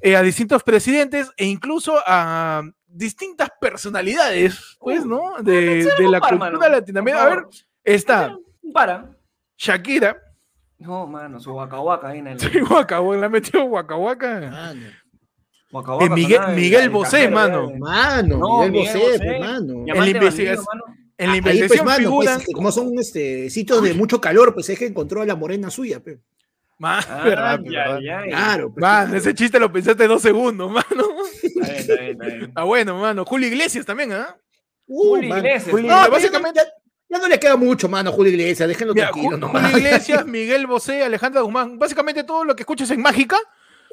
eh, a distintos presidentes e incluso a distintas personalidades, pues, ¿no? De, de la par, cultura latinoamericana. A ver, está Para. Shakira, No, mano, su Waka ahí en el. sí, Waka, la metió Eh, Waka Miguel- el- Miguel el Bosé, cajero, mano. mano, No, Miguel Miguel Bosé, Bosé. pues, mano. La investigación- mano. En la Ahí, pues, investigación mano, figuran... pues, como son este, sitios de mucho calor, pues es que encontró a la morena suya, pe. Man, Ah, verdad, ya, verdad. ya, ya. Claro, pues, Man, claro. ese chiste lo pensaste dos segundos, mano. Está bien, está bien, está bien. Ah, bueno, mano. Julio Iglesias también, ¿ah? Uh, Julio. Iglesias. Julio- No, básicamente- ya, no le queda mucho, mano, Julio Iglesias, déjenlo Mira, tranquilo Ju- nomás. Julio Iglesias, Miguel Bosé, Alejandra Guzmán. Básicamente todo lo que escuchas en Mágica.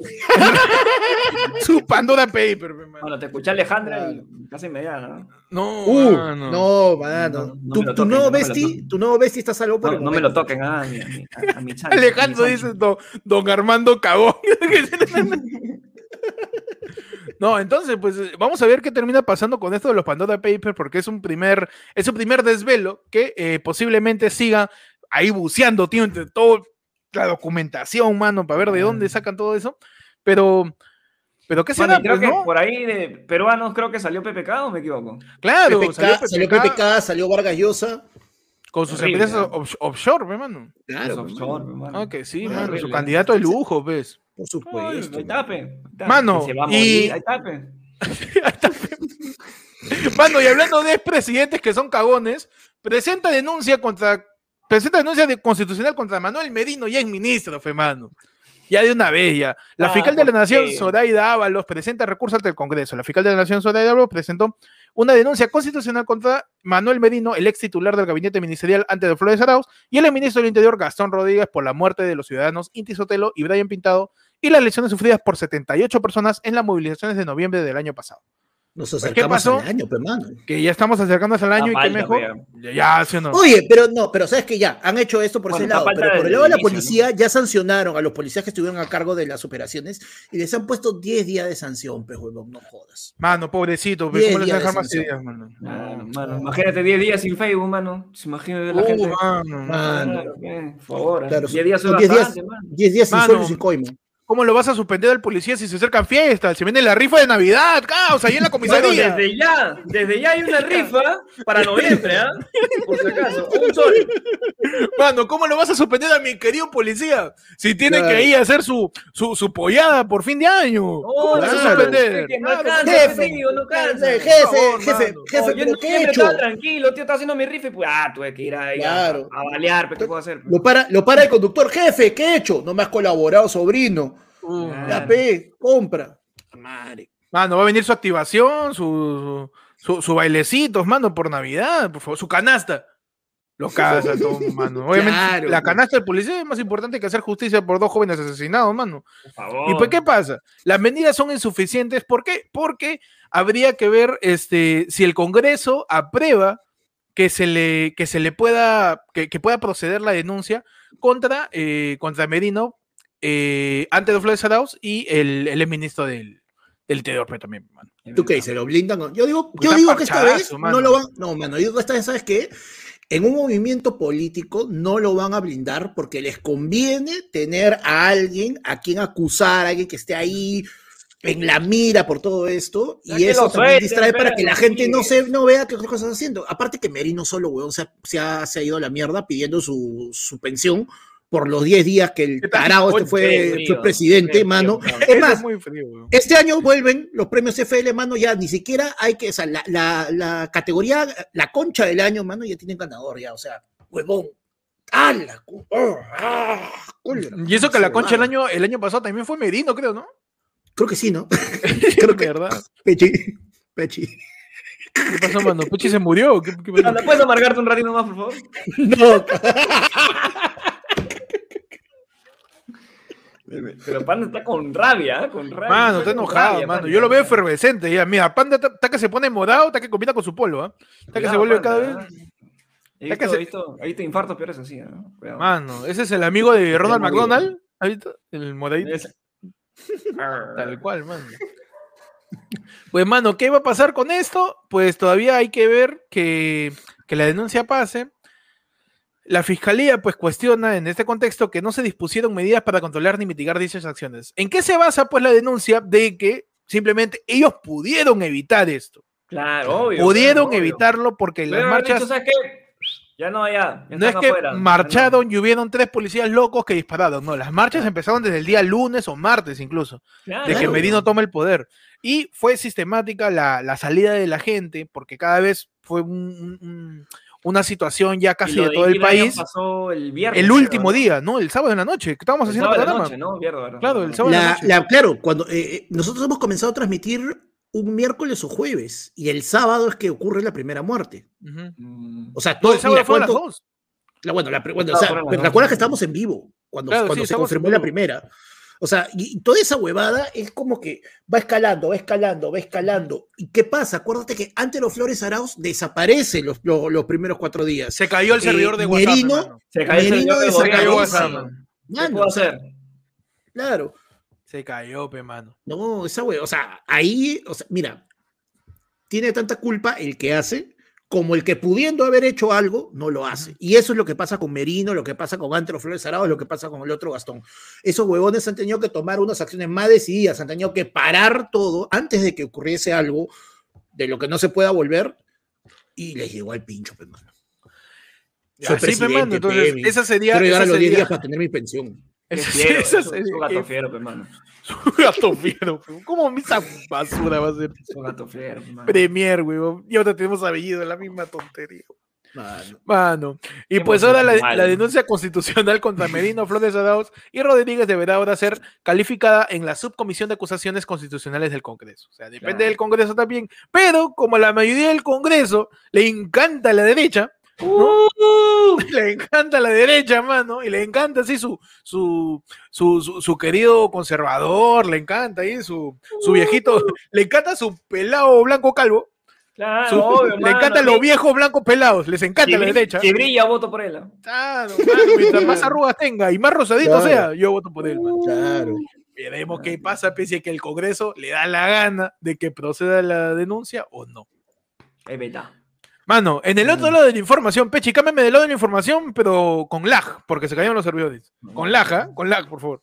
Su Pandora Paper, pe, mano. Bueno, te escuché Alejandra y casi ¿no? No, Uh, mano. no, mano. No, no me tu, nuevo no bestie, tu nuevo bestie está salvo por No, el no me lo toquen ah, a mi, a mi Alejandro mi dice don, don Armando Cagón. No, entonces, pues vamos a ver qué termina pasando con esto de los Pandora Papers, porque es un primer, es un primer desvelo que eh, posiblemente siga ahí buceando, tío, entre toda la documentación, mano, para ver de dónde sacan todo eso. Pero, pero ¿qué será? y creo pues, que no? por ahí de peruanos creo que salió PPK o me equivoco. Claro, PPK, salió salió PPK PPK, salió Vargas Llosa. con sus Horrible, empresas ¿no? off- offshore, pe, mano. Claro, offshore, mano. Ah, que sí, mano, su candidato de lujo, pues. por Ay, supuesto. ahí está, pe. Ahí está. Mano, se va a y- morir, ahí está, pe. Mano, y hablando de expresidentes que son cagones, presenta denuncia contra. Presenta denuncia de constitucional contra Manuel Merino, ya es ministro, fe mano. Ya de una vez ya. La Ah, fiscal de la ¿por Nación? Zoraida Ábalos, presenta recurso ante el Congreso. La fiscal de la Nación, Zoraida Ábalos, presentó una denuncia constitucional contra Manuel Merino, el ex titular del gabinete ministerial antes de Flores Arauz, y el ministro del Interior, Gastón Rodríguez, por la muerte de los ciudadanos Inti Sotelo y Brian Pintado, y las lesiones sufridas por 78 personas en las movilizaciones de noviembre del año pasado. Nos ¿Qué acercamos pasó? al año, pues, mano. que ya estamos acercándonos al año y Ah, que mejor. Ya, sí o no. Oye, pero no, pero sabes que ya han hecho esto por Bueno, ese lado, pero por el lado de la policía ya sancionaron a los policías que estuvieron a cargo de las operaciones y les han puesto 10 días de sanción, pues, huevón, no jodas. Mano, pobrecito, Diez ¿cómo les días dejar de más ideas, mano? Mano, mano, imagínate 10 días sin Facebook, mano. Imagínate la Uh, gente. mano, Mano. Por favor. Claro, 10 días son son 10 días, bastante, mano. 10 días sin sueldo y sin coima. ¿Cómo lo vas a suspender al policía si se acercan fiestas? Se viene la rifa de Navidad, causa, ahí en la Bueno, comisaría. desde ya, desde ya hay una rifa para noviembre, ¿ah? Por si acaso, un sol. Mano, ¿cómo lo vas a suspender a mi querido policía? Si tiene Claro. que ir a hacer su, su, su pollada por fin de año. ¿Cómo lo vas a claro. suspender? No Claro, alcanza, Jefe, amigo, no cansa. jefe, jefe, favor, jefe, mano. jefe, No, yo en ¿qué he noviembre hecho? estaba tranquilo, tío, estaba haciendo mi rifa y pues, ah, tuve que ir ahí a- Claro. a, balear, pero ¿qué puedo hacer? Lo para, lo para el conductor, jefe, ¿qué he hecho? No me has colaborado, sobrino. Uh. Ya, pe, compra. Madre. Mano, va a venir su activación, su, su, su bailecitos, mano, por Navidad, por favor, su canasta. Lo casa todo, mano. Obviamente, Claro. la canasta del policía es más importante que hacer justicia por dos jóvenes asesinados, mano. Por favor. ¿Y pues qué pasa? Las medidas son insuficientes. ¿Por qué? Porque habría que ver este, si el Congreso aprueba que se le, que se le pueda, que, que pueda proceder la denuncia contra, eh, contra Merino, eh, ante de Flores Arauz y el, el ministro del, del Interior pues, también, mano. ¿Tú qué dices? ¿Lo blindan? Yo digo, Porque yo digo que esta vez mano. no lo van. No, mano, yo digo que esta vez, ¿sabes qué? En un movimiento político no lo van a blindar porque les conviene tener a alguien a quien acusar, a alguien que esté ahí en la mira por todo esto. Ya Y eso también suelten, distrae para que la gente no, se, no vea qué cosas están haciendo. Aparte que Merino solo, weón, se ha, se ha, se ha ido a la mierda pidiendo su, su pensión por los 10 días que el tarado este fue, fue presidente, mano. frío, Es más, muy frío, weón. este año vuelven los premios FL, mano, ya ni siquiera hay que, o sea, la, la- la categoría, la concha del año, mano, ya tienen ganador, ya, o sea, huevón. Oh, ah! Y eso que la concha el Huevada. año, el año pasado también fue Merino, creo, ¿no? Creo que sí, ¿no? Creo que verdad. Pechi. Pechi. ¿Qué pasó, mano? Puchi se murió. ¿Qué? Anda, ¿Puedes amargarte un ratito más, por favor? No. Pero Panda está con rabia, ¿eh? con rabia. Mano, está enojado, rabia, mano. Panda. Yo lo veo efervescente ya. Mira, Panda está está que se pone morado, está que combina con su polvo, ¿ah? Está que se vuelve Panda, cada ¿eh? vez. He Está que visto, se- he visto, he visto infartos peores así, ¿no? Cuidado. Mano, ese es el amigo de Ronald McDonald. ¿Has visto? El moradito. Es- Tal cual, mano. Pues, mano, ¿qué va a pasar con esto? Pues todavía hay que ver que, que la denuncia pase. La fiscalía pues cuestiona en este contexto que no se dispusieron medidas para controlar ni mitigar dichas acciones. ¿En qué se basa pues la denuncia de que simplemente ellos pudieron evitar esto? Claro, obvio. pudieron evitarlo porque las Pero marchas dicho, ¿sabes qué? Ya no, ya. ya no es que afuera. marcharon y hubieron tres policías locos que dispararon, no, las marchas empezaron desde el día lunes o martes incluso, Claro. de que Claro. Merino toma el poder. Y fue sistemática la, la salida de la gente, porque cada vez fue un- un- un- una situación ya casi lo de todo el país. pasó el viernes. El último ¿no? día, ¿no? El sábado en la noche, que estábamos El haciendo sábado de la programa. noche, ¿no? Claro, el sábado de la La, noche. la- claro, cuando eh, eh, nosotros hemos comenzado a transmitir un miércoles o jueves y el sábado es que ocurre la primera muerte. Ujú. Mm. O sea, No, todo, el sábado mira, las cuánto- dos. la- bueno, la, bueno, o sea, las que estábamos en vivo cuando, Claro, cuando sí, se en confirmó la primera. O sea, y, toda esa huevada es como que va escalando, va escalando, va escalando. ¿Y qué pasa? Acuérdate que antes los Flores Arauz desaparece los, los, los primeros cuatro días. Se cayó el Eh, servidor de WhatsApp. Merino-. Se cayó el Merino servidor de. WhatsApp. ¿Qué puedo hacer? Claro. Se cayó, pe, mano. No, esa hueva, o sea, ahí, o sea, mira, tiene tanta culpa el que hace como el que pudiendo haber hecho algo, no lo hace. Y eso es lo que pasa con Merino, lo que pasa con Antero Flores Arao, lo que pasa con el otro Gastón. Esos huevones han tenido que tomar unas acciones más decididas, han tenido que parar todo antes de que ocurriese algo de lo que no se pueda volver y les llegó al pincho, pe, mano. Soy Así, mano. presidente, Entonces, pe, mi- esa sería. Quiero llegar a esa los 10 sería- días para tener mi pensión. Esa- fiero, esa es es un gato fiero, pe, Un gato fiero. ¿Cómo esa basura va a ser? Gato fiero, mano. Premier, weón. Y ahora tenemos apellido, la misma tontería. Mano. Mano. Y Qué pues ahora la, denuncia constitucional contra Merino, Flores Arauz y Rodríguez deberá ahora ser calificada en la subcomisión de acusaciones constitucionales del Congreso. O sea, depende Claro. del Congreso también. Pero como a la mayoría del Congreso le encanta la derecha, ¿no? le encanta la derecha, mano, y le encanta así su, su, su, su, su querido conservador, le encanta ahí su, su viejito, le encanta su pelado blanco calvo. Claro, Su- obvio, le mano, encantan sí. los viejos blancos pelados, les encanta Si la brilla- derecha. Si brilla, voto por él. ¿no? Claro, mano, mientras más arrugas tenga y más rosadito Claro. sea, yo voto por él. mano. Claro. Veremos qué pasa, pese a que el Congreso le da la gana de que proceda la denuncia o no. Es verdad. Mano, en el otro Mm. lado de la información, Pechi, cámbiame del lado de la información, pero con lag, porque se cayeron los servidores. Con lag, ¿ah? Con lag, por favor.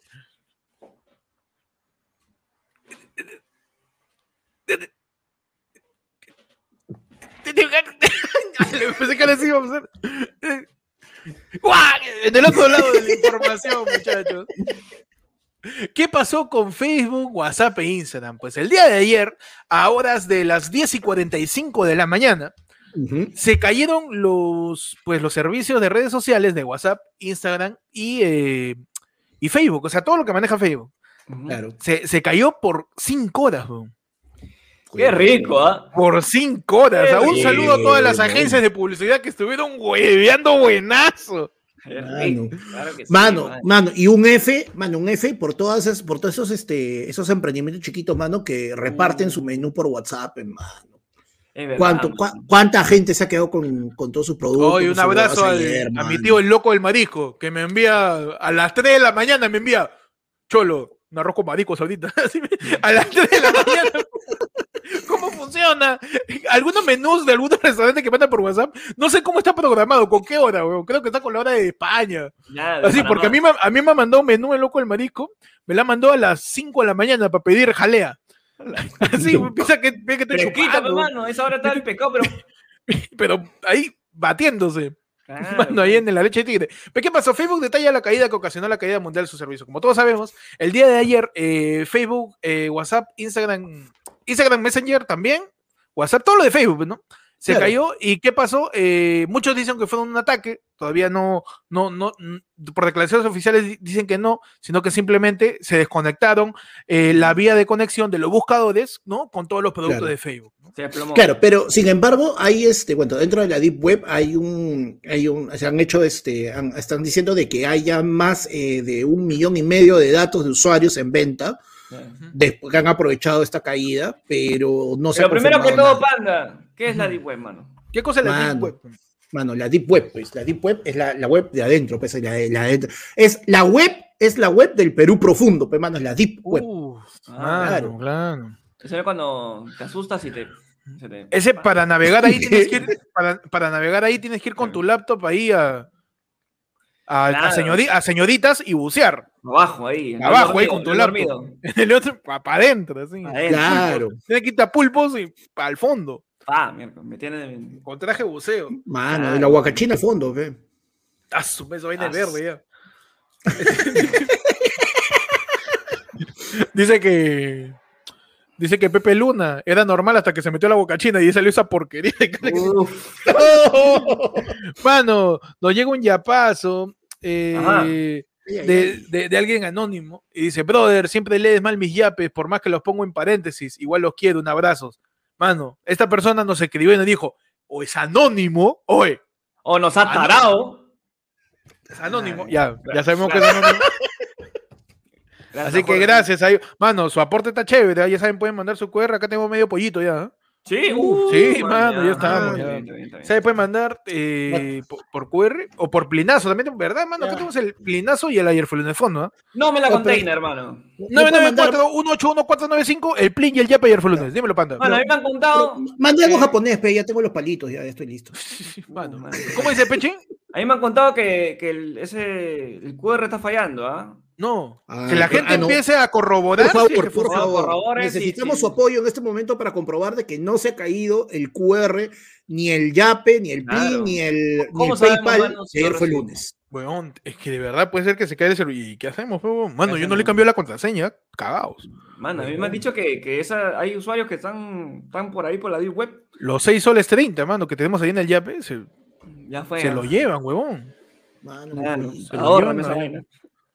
Pensé que les íbamos a hacer. En el otro lado de la información, muchachos. ¿Qué pasó con Facebook, WhatsApp e Instagram? Pues el día de ayer, a horas de las 10 y 45 de la mañana, Se cayeron los, pues, los servicios de redes sociales de WhatsApp, Instagram y, eh, y Facebook. O sea, todo lo que maneja Facebook. Claro. Se, se cayó por 5 horas. Qué rico, ¿ah? Por 5 horas. Sea, un saludo a todas las agencias de publicidad que estuvieron hueveando buenazo. Mano. rico, claro que sí, Mano, mano. mano, y un F, mano, un F por todas esas, por todos esos, este, esos emprendimientos chiquitos, mano, que reparten su menú por WhatsApp, hermano. Es verdad, ¿Cuánto, mano. cua- ¿Cuánta gente se ha quedado con, con todos sus productos? Hoy un abrazo ayer, a mi tío el loco del marisco, que me envía a las 3 de la mañana, me envía, Cholo, un arroz con maricos ahorita. A las 3 de la mañana. ¿Cómo funciona? Algunos menús de algunos restaurantes que mandan por WhatsApp, no sé cómo está programado, con qué hora, weón. Creo que está con la hora de España. Nada, Así, porque a mí, me, a mí me mandó un menú el loco del marisco, me la mandó a las 5 de la mañana para pedir jalea. Así, piensa que, que estoy Pero quita, chupando, hermano, esa hora está el pecado, pero. pero ahí batiéndose. Claro, Mano, ahí en la leche de tigre. ¿Pero qué pasó? Facebook detalla la caída que ocasionó la caída mundial de su servicio. Como todos sabemos, el día de ayer, eh, Facebook, eh, WhatsApp, Instagram, Instagram Messenger también, WhatsApp, todo lo de Facebook, ¿no? Se Claro. cayó. ¿Y qué pasó? Eh, muchos dicen que fue un ataque. Todavía no, no, no, mm, por declaraciones oficiales di- dicen que no, sino que simplemente se desconectaron eh, la vía de conexión de los buscadores, ¿no? Con todos los productos Claro. de Facebook. Se. Claro, pero sin embargo, hay este, bueno, dentro de la Deep Web hay un, hay un, se han hecho este, han- están diciendo de que haya más eh, de un millón y medio de datos de usuarios en venta, después que han aprovechado esta caída, pero no se Pero ha primero que todo, nada. Panda, ¿qué es la Deep Web, mano? ¿Qué cosa es la Deep. Web? Mano, la Deep Web, pues, la Deep Web es la, la web de adentro, pues, la, de- la de. Es la web, es la web del Perú profundo, pues, mano, es la Deep Web. Uf, Ah, claro, claro. Eso es cuando te asustas y te. se te- Ese para navegar ahí tienes que ir, para, para navegar ahí tienes que ir con tu laptop ahí a, a, a Claro. señori- a señoritas y bucear. Abajo ahí. Abajo, ahí con tu laptop. En el otro, para adentro, así. Adentro. Claro. Tiene que irte a pulpos y para el fondo. Mierda, me tiene. Con traje de buceo. Mano, Claro. el aguacachina al fondo, ve. Ah, su beso vaina Ah, verde ya. dice que. Dice que Pepe Luna era normal hasta que se metió la boca china y salió esa porquería. Mano, nos llega un yapazo eh, de- de alguien anónimo y dice: Brother, siempre lees mal mis yapes, por más que los pongo en paréntesis, igual los quiero, un abrazo. Mano, esta persona nos escribió y nos dijo: O es anónimo, oye, O nos ha tarado. es anónimo. Ay, Ya, ya sabemos que es anónimo. Así que Jorge. gracias. ahí- Mano, su aporte está chévere. ¿eh? Ya saben, pueden mandar su QR. Acá tengo medio pollito ya. Sí, uh, Sí, mano, ya estamos, Está. Se pueden mandar eh, por, por QR o por plinazo. También, ¿verdad, mano? Acá tenemos el plinazo y el ayer en el fondo. ¿eh? No me la Oh, pero- container, hermano. 994-181-495, el plin y el yape ayer lunes. Dímelo, panda. Bueno, a mí me han contado. Mande algo japonés, pe, ya tengo los palitos, ya estoy listo. Mano. Mano. ¿Cómo dice Peche? A mí me han contado que, que el, ese, el QR está fallando, ¿ah? No. Ah, que la pero- gente ah, no. empiece a corroborar. Por favor, por favor. Necesitamos sí, su apoyo en este momento para comprobar de que no se ha caído el QR, ni el Yape, ni el PIN, Claro. ni el, ni ¿Cómo el PayPal. ayer fue el lunes. Weón, es que de verdad puede ser que se caiga el celular. ¿Y qué hacemos, weón? Mano, ¿Qué yo no le cambió la contraseña. Cagaos. Mano, a mí me han dicho que, que esa, hay usuarios que están, están por ahí por la web. Los 6 soles 30, mano, que tenemos ahí en el yape, se, Ya fue. se ah. lo llevan, huevón. Mano, Claro, se lo llevan.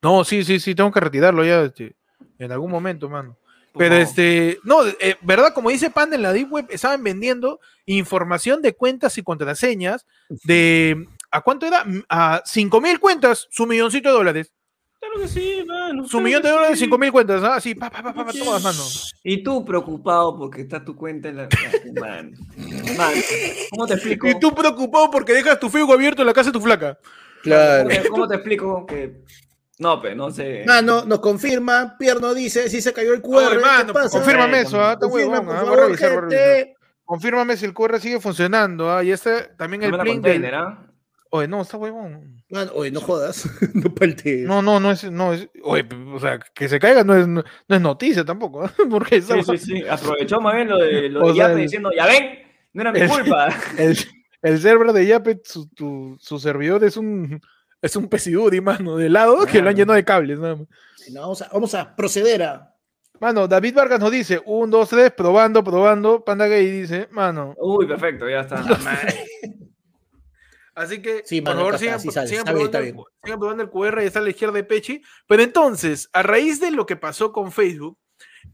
No, sí, sí, sí, tengo que retirarlo ya este, en algún momento, mano. Por Pero este, no, eh, ¿verdad? Como dice Panda en la Deep Web, estaban vendiendo información de cuentas y contraseñas de, ¿a cuánto era? Mm, A 5 mil cuentas, su milloncito de dólares. Claro que sí, mano. Su claro millón de dólares, sí. 5 mil cuentas, ¿ah? Así, pa, pa, pa, pa, pa, todas, mano. Y tú preocupado porque está tu cuenta en la. Man. Man, ¿Cómo te explico? Y tú preocupado porque dejas tu Facebook abierto en la casa de tu flaca. Claro. ¿Cómo te, cómo te explico que.? No, pe, no sé. Mano, nos confirma, Pierno dice, si se cayó el QR. Confírmame eso, ¿ah? Huevón, por ¿ah? Favor, revisar, gente. Confírmame si el QR sigue funcionando, ¿ah? Y este también el plin del... ¿ah? Oye, no, está huevón. Mano, oye, no jodas. no paltees. No, no, no es, no es, oye, o sea, que se caiga no es, no, no es noticia tampoco, ¿ah? porque Sí, esa- sí, sí. Aprovechó más bien lo de, lo de Yape diciendo, ya ven, no era mi el- culpa. el, el server de Yape, su, tu- su servidor es un, es un pesiduri, mano, de lado que lo han llenado de cables, nada más. No, vamos, a, vamos a proceder a. Mano, David Vargas nos dice, un, dos, tres, probando, probando, Panda Gay dice, mano, Uy, perfecto, ya está. Así que, Sí, por mano, favor, sigan, está, sí sale, sigan sigan probando el QR y está a la izquierda de Pechi. Pero entonces, a raíz de lo que pasó con Facebook,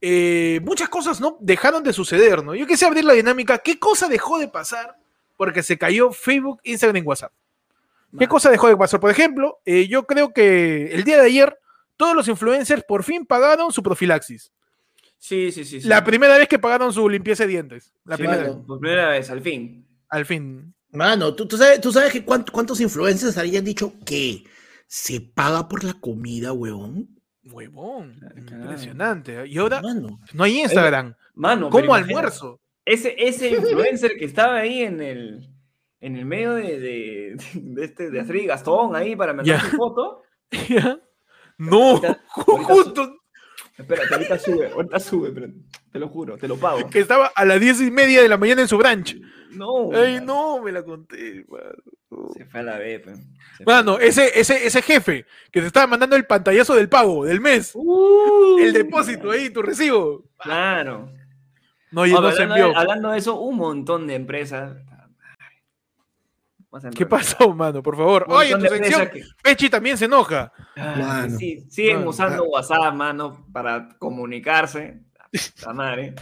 eh, muchas cosas no dejaron de suceder, ¿no? Yo quise abrir la dinámica. ¿Qué cosa dejó de pasar porque se cayó Facebook, Instagram y WhatsApp? ¿Qué cosa dejó de pasar? Por ejemplo, eh, yo creo que el día de ayer todos los influencers por fin pagaron su profilaxis. Sí, sí, sí. sí. La primera vez que pagaron su limpieza de dientes. La Sí, primera mano. vez. Por primera vez, al fin. Al fin. Mano, ¿tú, tú sabes, tú sabes que cuánto- cuántos influencers habrían dicho que se paga por la comida, huevón. Huevón. Claro. Impresionante. Y ahora Mano. no hay Instagram. Mano, ¿Cómo almuerzo? Ese, ese influencer que estaba ahí en el, en el medio de, de, de este, de Astrid y Gastón ahí para mandar Ya. su foto. No, Ahorita- ju- ahorita justo Espérate, ahorita sube, ahorita sube, pero te lo juro, te lo pago. que estaba a las diez y media de la mañana en su branch. No. Ay, no, me la conté. mano. Se fue a la B. Se fue. Mano, ese, ese, ese jefe que te estaba mandando el pantallazo del pago del mes, Uh, el depósito ahí, tu recibo. Claro. No, y no se hablando, de, envió. hablando de eso, un montón de empresas. ¿Qué entrar. pasó, mano? Por favor. Un Oye, en tu sección, que- Pechi también se enoja. Ah, Mano, sí, siguen mano, usando WhatsApp, mano, para comunicarse. La madre.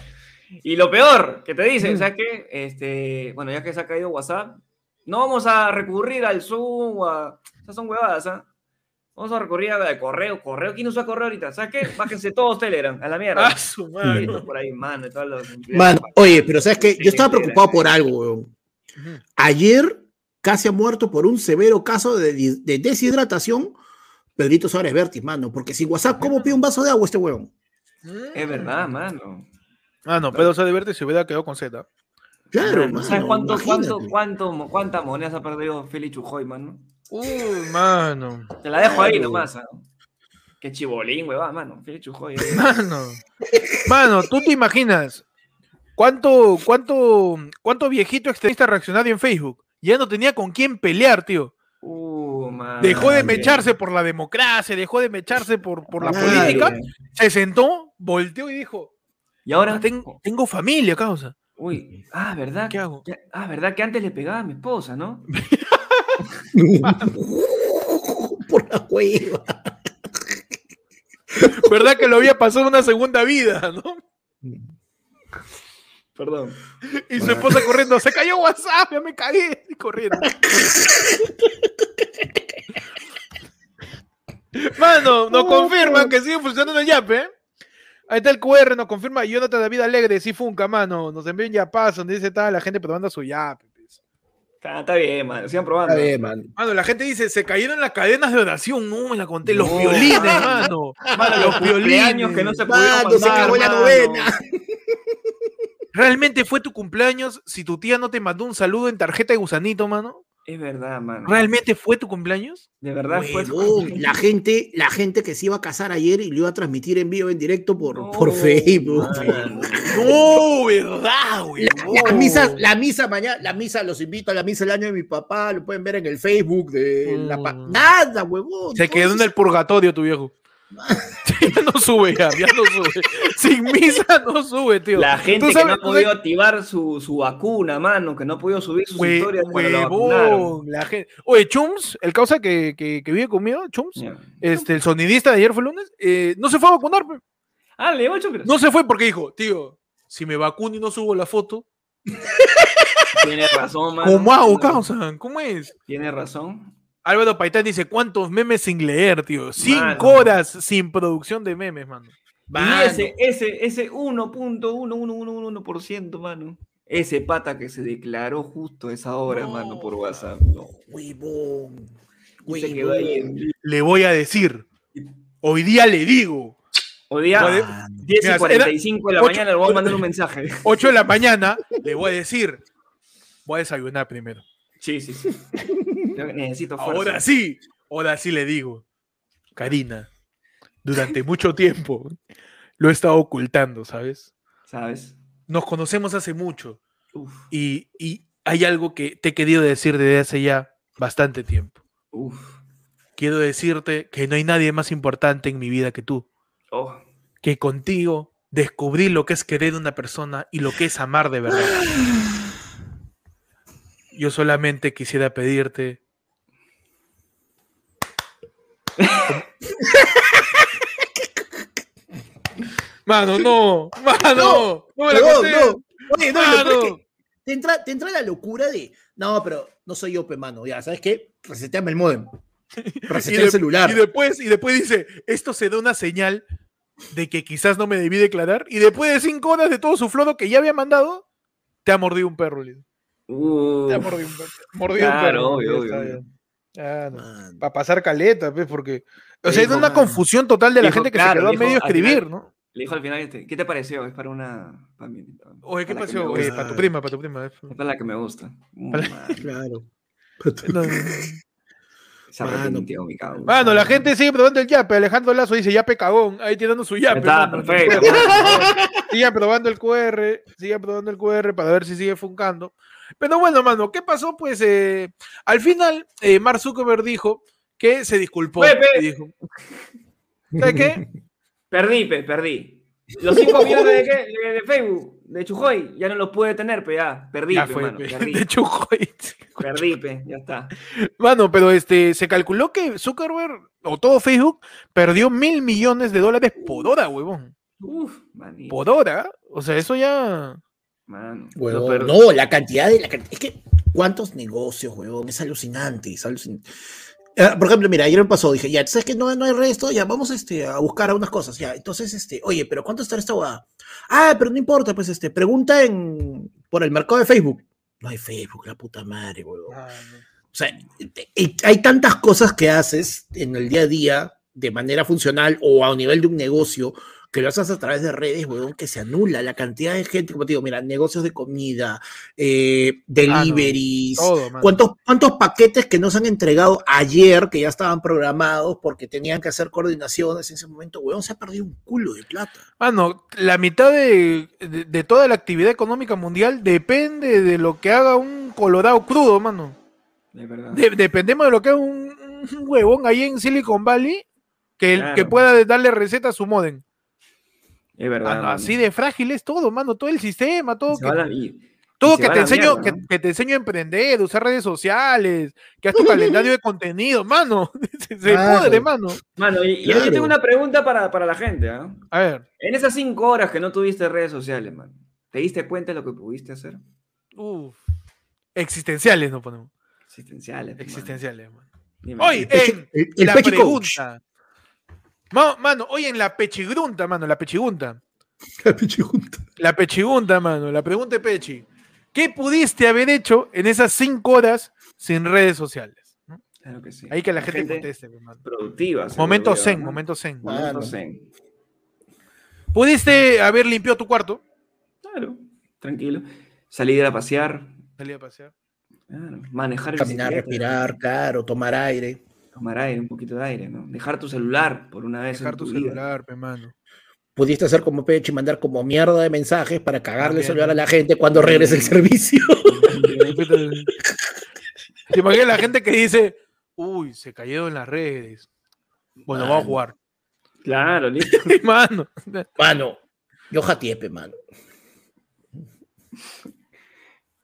Y lo peor que te dicen, Mm. ¿sabes qué? Este, bueno, ya que se ha caído WhatsApp, no vamos a recurrir al Zoom o a. Esas son huevadas, ¿ah? Vamos a recurrir al correo. Correo, ¿quién usa correo ahorita? ¿Sabes qué? Bájense todos Telegram, a la mierda. Ah, su madre. por ahí, mano, y todos los- Mano, oye, pero sabes que yo estaba preocupado por algo. Ujú. Ayer casi ha muerto por un severo caso de, deshidratación Pedrito Suárez Vértiz, mano. Porque sin WhatsApp, ¿cómo pide un vaso de agua este huevón? Es verdad, mano. Ah, no, Pedro de verte se hubiera quedado con Z. Claro, Mano. ¿Sabes cuánto, cuánto, cuánto, cuántas monedas ha perdido Félix Chujoy, mano? Uy, mano. Te la dejo ahí nomás. ¿ah? Qué chibolín, huevón, mano. Qué chujoy. Mano. Mano, ¿tú te imaginas cuánto, cuánto, cuánto viejito extremista reaccionario en Facebook? Ya no tenía con quién pelear, tío. Uh. Dejó de mecharse por la democracia, dejó de mecharse por, por la política, se sentó, volteó y dijo, Y ahora. "Ah, tengo, tengo familia, causa. Uy, ah, ¿verdad? ¿Qué hago? Que- ah, ¿verdad? Que antes le pegaba a mi esposa, ¿no? Por la hueva. ¿Verdad que lo había pasado una segunda vida, no? Perdón. Y su esposa corriendo, se cayó WhatsApp, ya me cagué, y corriendo. Mano, nos confirman que sigue funcionando el Yape, ¿eh? Ahí está el QR, nos confirma Jonathan David Alegre, sí funca, mano. Nos envió un yapazo donde dice está la gente probando su Yape. pues. Está, está bien, mano. Sigan probando. Está bien. Mano, la gente dice, se cayeron las cadenas de oración. No, me la conté. Los No, violines, mano. mano. Mano, los cumpleaños que no se pudieron Mano, se mandar, cagó la mano. novena. ¿Realmente fue tu cumpleaños si tu tía no te mandó un saludo en tarjeta de gusanito, mano? Es verdad, mano. ¿Realmente fue tu cumpleaños? De verdad fue. Huevón, la gente, la gente que se iba a casar ayer y lo iba a transmitir en vivo, en directo por, No, por Facebook. No, verdad, güey. La, la misa, la misa mañana, la misa, los invito a la misa del año de mi papá, lo pueden ver en el Facebook de la Mm. Nada, huevón. Se quedó en el purgatorio tu viejo. ya no sube, ya, ya no sube. Sin misa no sube, tío. La gente que no ha podido activar su, su vacuna, mano, que no ha podido subir sus Hue- historias huevón, la gente. Oye, Chums, el causa que, que, que vive conmigo, Chums, este, el sonidista de ayer fue el lunes, eh, no se fue a vacunar. pe. Ah, le chupes. No se fue porque dijo, tío, si me vacuno y no subo la foto, Tiene razón, mano. ¿cómo hago, causa? ¿Cómo es? Tiene razón. Álvaro Paitán dice, ¿cuántos memes sin leer, tío? Cinco Mano. horas sin producción de memes, mano. Mano. Y ese, ese, ese 1.1111%, mano. Ese pata que se declaró justo a esa hora, No. mano, por WhatsApp. No. Huevón. Y se quedó ahí Huevón. en- Le voy a decir, hoy día le digo, Hoy día, Puede- Mano. 10 y Mira, 45 de la mañana, le voy a mandar un mensaje. 8 de la mañana, le voy a decir, voy a desayunar primero. Sí, sí, sí. Yo Necesito fuerza. Ahora sí, ahora sí le digo, Karina, durante mucho tiempo lo he estado ocultando, ¿sabes? ¿Sabes? Nos conocemos hace mucho Uf, y, y hay algo que te he querido decir desde hace ya bastante tiempo. uf. Quiero decirte que no hay nadie más importante en mi vida que tú, Oh, que contigo descubrí lo que es querer a una persona y lo que es amar de verdad. Yo solamente quisiera pedirte Mano, no, mano, no, me la No, no. Oye, no, lo es que te entra, te entra la locura de, no, pero no soy yo, mano. Ya, ¿sabes qué? Reseteame el modem. Resetea el celular. y después, y después dice, esto se da una señal de que quizás no me debí declarar. Y después de cinco horas de todo su flodo que ya había mandado, te ha mordido un perro, Lito. Uf. Te ha mordido un. Mordido un Claro, perro. obvio, Ya obvio, ya. Mano. Para pasar caleta, pues, porque. O sea, es una mano. confusión total de la Dijo, gente que claro, se quedó a dijo, medio al final- escribir, ¿no? Le dijo al final, este, ¿qué te pareció? Es para una... Para mí, Oye, ¿qué me Oye, gusta. para tu prima, para tu prima. eh. Es para la que me gusta. Uh, Claro. No, Se Mano. mi cabrón. Mano, la gente sigue probando el yape. Alejandro Lazo dice yape cagón. Ahí tirando su yape. Está mano. perfecto. Sigue probando el QR, sigue probando el QR para ver si sigue funcando. Pero bueno, mano, ¿qué pasó? Pues eh, al final, eh, Mark Zuckerberg dijo que se disculpó. Pepe. dijo, ¿Sabes qué? Perdí, pe, perdí. Los 5 millones de, qué? de, de Facebook, de Chujoy, ya no los pude tener, pe, ya. Perdí, Ya pe, fue, mano. pe. Perdí, De joder. perdí, pe, ya está. Mano, pero este, se calculó que Zuckerberg, o todo Facebook, perdió mil millones de dólares por hora, huevón. Uf, manito. Por hora. O sea, eso ya. Mano. Huevón, Lo per- no, la cantidad de la cantidad- Es que, ¿cuántos negocios, huevón? Es alucinante, es alucinante. Eh, por ejemplo, mira, ayer me pasó, dije, ya, ¿sabes que no, no hay resto? Ya, vamos este, a buscar algunas cosas, ya. Entonces, este, oye, pero ¿cuánto está esta guada? Ah, pero no importa, pues, este, pregunta en, por el mercado de Facebook. No hay Facebook, la puta madre, huevón. O sea, te- y hay tantas cosas que haces en el día a día de manera funcional o a nivel de un negocio que lo haces a través de redes, weón, que se anula la cantidad de gente, como te digo, mira, negocios de comida, eh, deliveries, todo. ¿cuántos, ¿cuántos paquetes que no se han entregado ayer, que ya estaban programados porque tenían que hacer coordinaciones en ese momento, weón, se ha perdido un culo de plata. Mano, la mitad de, de- de toda la actividad económica mundial depende de lo que haga un colorado crudo, mano. De verdad. De- dependemos de lo que haga un, un huevón ahí en Silicon Valley que, Claro. que pueda darle receta a su modem. Es verdad. Así de frágil es todo, mano, todo el sistema, todo Se que, la- y- todo se que te enseño, mierda, que, ¿no? que te enseño a emprender, usar redes sociales, que haz tu calendario de contenido, mano. Se, se Claro. pudre, mano. Mano, y, y Claro. yo tengo una pregunta para, para la gente. ¿ah? A ver, En esas cinco horas que no tuviste redes sociales, mano, ¿te diste cuenta de lo que pudiste hacer? uf, existenciales no ponemos. Existenciales. pues, mano. Existenciales, mano. Dime. Hoy, en el- el la coach. Mano, hoy en la pechigrunta, mano, la pechigunta. La pichijunta. La pechigunta, mano, la pregunta de Pechi. ¿Qué pudiste haber hecho en esas cinco horas sin redes sociales? ¿no? Claro que sí. Ahí que la gente, conteste, mi mano. productiva. Momento volvió, zen, ¿no? momento zen. Momento Mano. zen. ¿Pudiste haber limpiado tu cuarto? Claro, tranquilo. Salir a pasear, Salí a pasear. claro, manejar el Caminar, respirar, claro, tomar aire. Tomar aire, un poquito de aire, ¿no? Dejar tu celular por una vez Dejar en tu celular, pe, mano. Pudiste hacer como Pechi, mandar como mierda de mensajes para cagarle el celular a la gente cuando regrese el servicio. ¿Te imaginas la gente que dice, uy, se cayó en las redes? Bueno, vamos a Mano. jugar. Claro, listo. Mano. Mano, yo jatiepe, mano.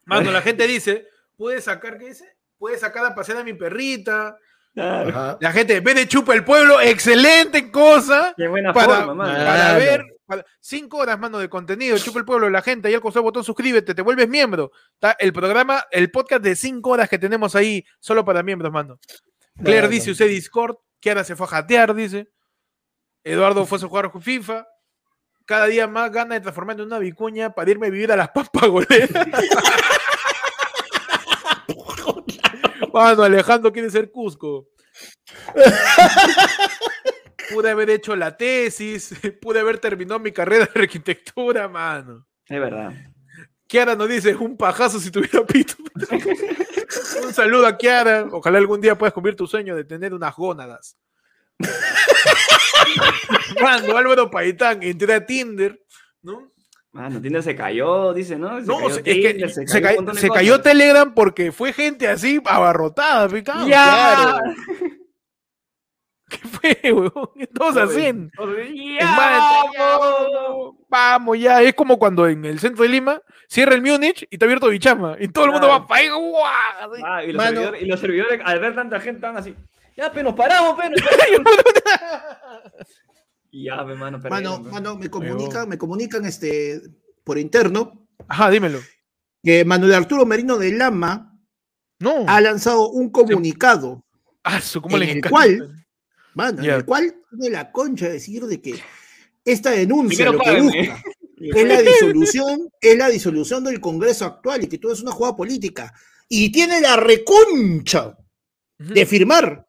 Mano, la gente dice, ¿puedes sacar qué dice? Puedes sacar a pasear a mi perrita. Claro. La gente, ve de chupa el pueblo, excelente cosa. Qué buena Para, forma, mano. Ah. para Claro. ver para- cinco horas, mano, de contenido, chupa el pueblo, la gente, ahí al costado botón suscríbete, te vuelves miembro. Está el programa, el podcast de cinco horas que tenemos ahí, solo para miembros, mano. Claire Claro. dice, usé Discord, Kiara se fue a jatear, dice. Eduardo fue a jugar FIFA. Cada día más gana de transformarme en una vicuña para irme a vivir a las papas goleras. Mano, Alejandro quiere ser Cusco. Pude haber hecho la tesis, pude haber terminado mi carrera de arquitectura, mano. Es verdad. Kiara nos dice, un pajazo si tuviera pito. un saludo a Kiara. Ojalá algún día puedas cumplir tu sueño de tener unas gónadas. Mano, Álvaro Paitán, entré a Tinder, ¿no? Mano, Tinder se cayó, dice, ¿no? Se No, cayó se- es que Tinder, se, cayó ca- un montón de se cayó Telegram porque fue gente así abarrotada, picado. ¡Ya! ¿Qué fue, huevón? Todos así. en- ¡Ya! en Malta, ya, vamos, Vamos, ya. Es como cuando en el centro de Lima cierra el Múnich y está abierto Bichama. Y todo el mundo Claro. va para ahí. Ah, y, los servidores, y los servidores, al ver tanta gente, estaban así. Ya, pero nos paramos, pero. ya, pe, mano, Mano, mano, me comunican, me comunican este, por interno Ajá, dímelo. que Manuel Arturo Merino de Lama No. ha lanzado un comunicado Ah, su, ¿cómo en le el encanta. cual- Mano, en el cual tiene la concha de decir de que esta denuncia lo que busca es la disolución, es la disolución del Congreso actual y que todo es una jugada política. Y tiene la reconcha de firmar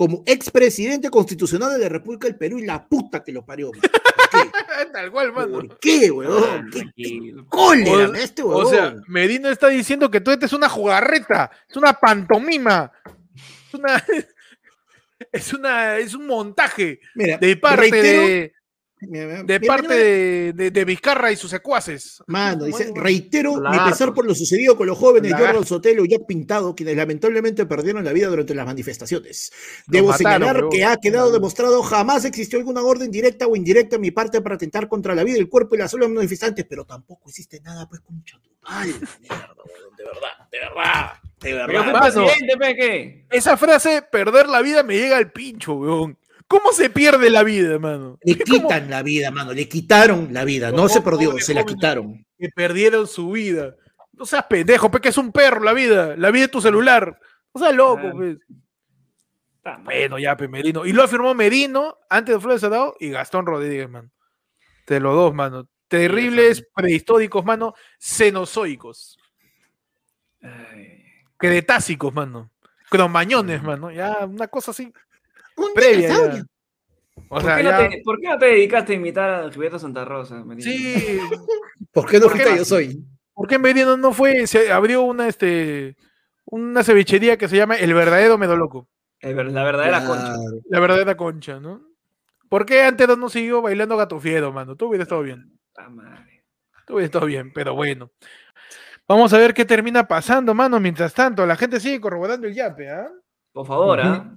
como expresidente constitucional de la República del Perú y la puta que lo parió. man. ¿Por Tal cual, qué? mano. ¿Por qué, weón? ¿Qué, qué cólera O- este O huevón? sea, Medina está diciendo que todo esto es una jugarreta, es una pantomima, es una, es una, es un montaje Mira, de parte reitero- de, de mira, parte mira, de, de- de Vizcarra y sus secuaces. Mano, dice, Bueno, reitero mi pesar por lo sucedido con los jóvenes. Jordan Sotelo y Jack Pintado, quienes lamentablemente perdieron la vida durante las manifestaciones. Debo mataron, señalar que ha quedado demostrado jamás existió alguna orden directa o indirecta en mi parte para atentar contra la vida, el cuerpo y la salud de los manifestantes, pero tampoco hiciste nada, pues, concha tu madre. De verdad, de verdad, de verdad. Mano. ¿qué? Esa frase, perder la vida, me llega al pincho, weón. ¿Cómo se pierde la vida, mano? Le quitan la vida, mano, le quitaron la vida, no se perdió, se la quitaron. Que perdieron su vida. No seas pendejo, pe, que es un perro la vida. La vida es tu celular. No seas loco, Claro. pues. Está. Bueno, ya, pe, Merino. Y lo afirmó Merino antes de Flores Sadao y Gastón Rodríguez, mano. De los dos, mano. Terribles, prehistóricos, mano. Cenozoicos. Ay. Cretásicos, mano. Cromañones, mano. Ya, una cosa así. Un Previa, dinosaurio. O ¿Por, sea, qué no ya- te, por qué no te dedicaste a imitar a Gilberto Santa Rosa? Merino? Sí, ¿Por qué no ¿Por fuiste qué? yo soy? ¿por qué Merino no fue? Se abrió una, este, una cevichería que se llama El Verdadero Medoloco. Ver- la verdadera concha. La verdadera concha, ¿no? ¿Por qué antes no siguió bailando gato fiedo, mano? Tú hubieras estado bien. Madre. Tú hubieras estado bien, pero bueno. Vamos a ver qué termina pasando, mano. Mientras tanto, la gente sigue corroborando el yape, ¿ah? Por favor, ¿ah?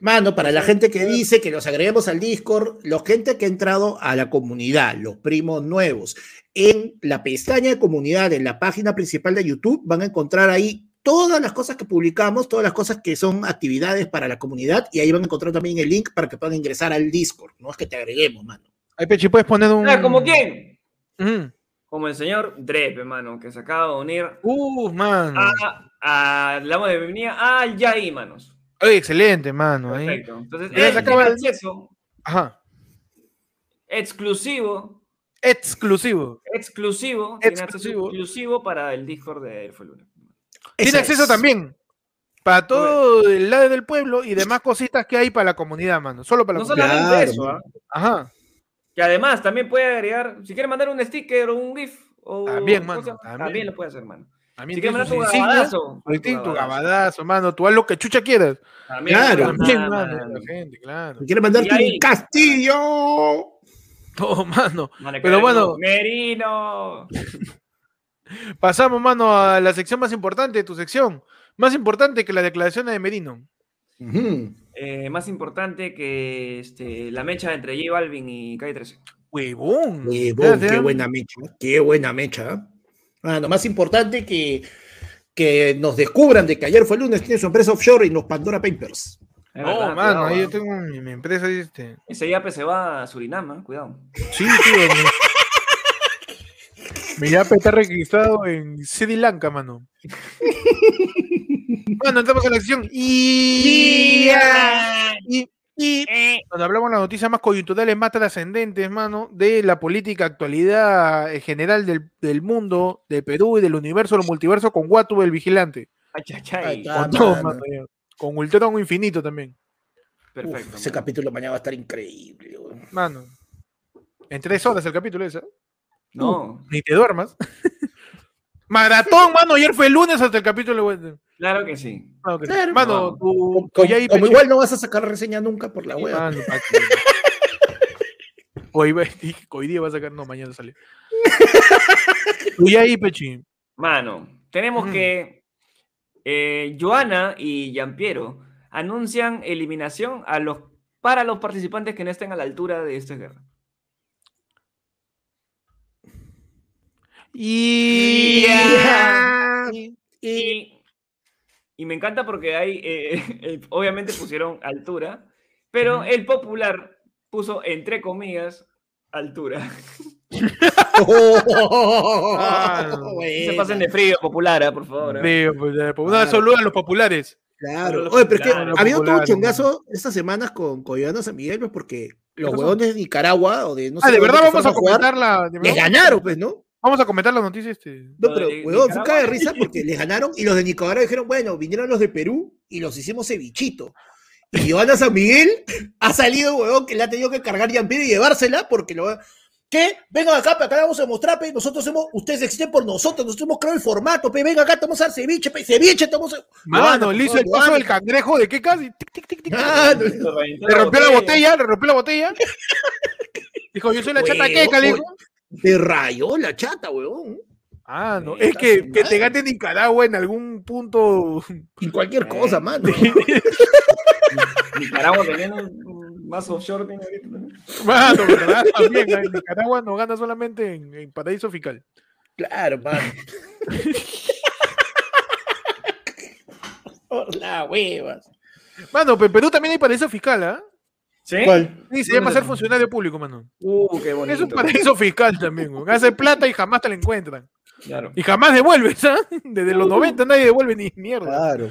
Mano, para la gente que dice que los agreguemos al Discord, la gente que ha entrado a la comunidad, los primos nuevos, en la pestaña de comunidad, en la página principal de YouTube, van a encontrar ahí todas las cosas que publicamos, todas las cosas que son actividades para la comunidad, y ahí van a encontrar también el link para que puedan ingresar al Discord. No es que te agreguemos, mano. Ahí, Pechi, puedes poner un. Ah, ¿Como quién? Como el señor Drep, hermano, que se acaba de unir Uh, mano. a, a la de bienvenida al Yai, manos. Oye, excelente, mano. Perfecto. Entonces, él se tiene acaba el- acceso Ajá. exclusivo, Exclusivo. exclusivo, tiene acceso Exclusivo. exclusivo para el Discord de Fue Lunes. Tiene acceso es. también. Para todo el lado del pueblo y demás cositas que hay para la comunidad, mano. Solo para la No comunidad. solamente Claro, eso. ¿ah? Ajá. que además también puede agregar, si quiere mandar un sticker o un GIF, o También, ¿cómo mano, también. también lo puede hacer, mano. También Si quiere tiene mandar tu gabadazo, distinto, tu gabadazo, mano. Tú haz lo que chucha quieras. También, Claro. También, mano. mano, la gente, claro. Si quieres mandarte ahí- un castillo. Todo, mano. Mano, Pero bueno. Merino. Pasamos, mano, a la sección más importante de tu sección. Más importante que la declaración de Merino. Eh, más importante que este, la mecha entre J Balvin y Calle 13. Huevón. Huevón, qué buena mecha, qué buena mecha. ¿Eh? Ah, lo más importante que, que nos descubran de que ayer fue lunes, tiene su empresa offshore y los Pandora Papers. No, verdad, mano, cuidado, ahí yo tengo mi, mi empresa. Este. Ese yape se va a Surinam, ah, cuidado. Sí, tío. Mi, mi yape está registrado en Sri Lanka, mano. Bueno, entramos a la sección. Y. Y. Y. Cuando hablamos de las noticias más coyunturales, más trascendentes, mano, de la política, actualidad eh, general del, del mundo, de Perú y del universo, los multiversos, con Watu el vigilante. Ay, ay, Ahí ay. está. Con todo, mano. mano, ya. Con Ultron infinito también. Perfecto. Uf, ese capítulo mañana va a estar increíble. weón. Mano. En tres horas el capítulo ese. No, Ni te duermas. Maratón, mano. Ayer fue el lunes hasta el capítulo. güey. Claro que sí. Mano, que- Claro. mano, tu, Como, Yai como igual no vas a sacar reseña nunca por la Sí, wea. mano, pa' que- Hoy, hoy día va a sacar, no, mañana sale. Tu Yai, Pechi. Mano, tenemos Mm. que eh, Joana y Giampiero anuncian eliminación a los, para los participantes que no estén a la altura de esta guerra. Y. Y- Y, y me encanta porque hay, eh, eh, obviamente pusieron altura, pero el popular puso entre comillas altura. Ah, No se pasen de frío, popular, ah, por favor. ah. Veo, pues, ya, pues, una Claro. saluda a los populares. Claro. Los Oye, pero es que había los otro populares, chongazo estas semanas con Coyoana San Miguel, pues porque los huevones de Nicaragua o de no sé Ah, de verdad vamos a jugar, comentar la. ganaron, pues, ¿no? Vamos a comentar la noticia este. No, pero, huevón, fue de risa porque les ganaron y los de Nicaragua dijeron, bueno, vinieron los de Perú y los hicimos cevichito. Y Joana San Miguel ha salido, huevón, que le ha tenido que cargar Yampiro y llevársela porque lo... ¿Qué? Vengan acá, acá vamos a demostrar, pe, nosotros hemos, ustedes existen por nosotros, nosotros hemos creado el formato, pe, venga acá, te vamos a dar ceviche, pe, ceviche, estamos a... Mano, le hizo el paso del cangrejo de qué casi. Tic, tic, tic. Ah, no, Le rompió la botella, le rompió la botella. Dijo, yo soy la chata queca, le dijo. Te rayó la chata, huevón. Ah, no. Es que, que te gane Nicaragua en algún punto. Y cualquier cosa, mano. Nicaragua teniendo más offshore tiene ahorita también. Mano, ¿verdad? También. En Nicaragua no gana solamente en, en paraíso fiscal. Claro, mano. Por la huevas. Mano, pero en Perú también hay paraíso fiscal, ¿ah? ¿Sí? ¿Cuál? Sí, se llama ser funcionario público, mano. Uh, qué bonito. Es un paraíso fiscal también, güey. Hace plata y jamás te la encuentran. Claro. Y jamás devuelves, ¿ah? Desde los 90 nadie devuelve ni mierda. Claro.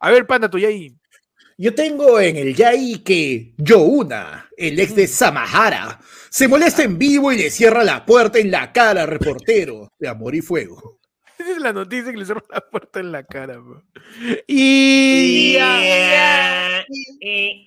A ver, panda, tú ya ahí. Yo tengo en el Yai que Youna, el ex de Samahara, se molesta en vivo y le cierra la puerta en la cara al reportero de Amor y Fuego. Esa es la noticia que le cerró la puerta en la cara, bro. Y.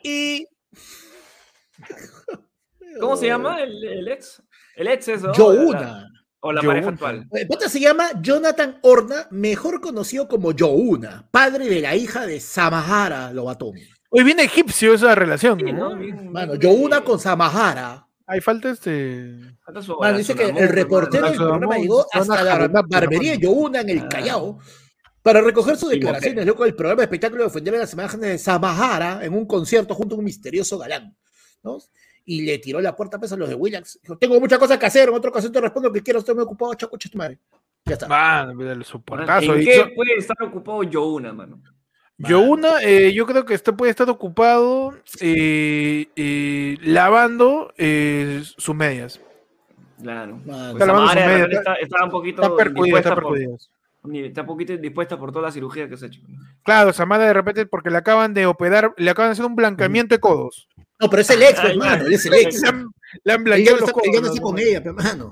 Y ¿Cómo se llama el, el ex? El ex es, ¿no? Youna. O la pareja actual. El pata se llama Jonathan Horna, mejor conocido como Youna, padre de la hija de Samahara Lobatón. Hoy viene egipcio esa relación, Sí, ¿no? Mano, Youna con Samahara. Ahí falta este. Falta su Mano, dice que amor, el reportero del programa llegó hasta la barbería. Youna en el Ah. Para recoger sus declaraciones luego del programa de espectáculo de ofender a las imágenes de Samahara en un concierto junto a un misterioso galán. ¿no? Y le tiró la puerta pues, a los de Williams. Dijo, tengo muchas cosas que hacer, en otra ocasión te respondo que quiero, estoy muy ocupado, chaco, tu madre. Ya está. Mano, mira, el soportazo. ¿En Y qué puede estar ocupado Youna, mano? Yo una, eh, yo creo que este puede estar ocupado eh, eh, lavando eh, sus medias. Claro. Pues Está lavando sus medias, está, está un poquito Está percudida, por. Ni- está un poquito indispuesta por toda la cirugía que se ha hecho. Claro, Samara de repente porque le acaban de operar, le acaban de hacer un blancamiento de codos. No, pero es el ex, pues, ya. mano, él es el ex. Le han, le blanqueado no los está, codos. él ya no ¿no? está con ella, pero, mano.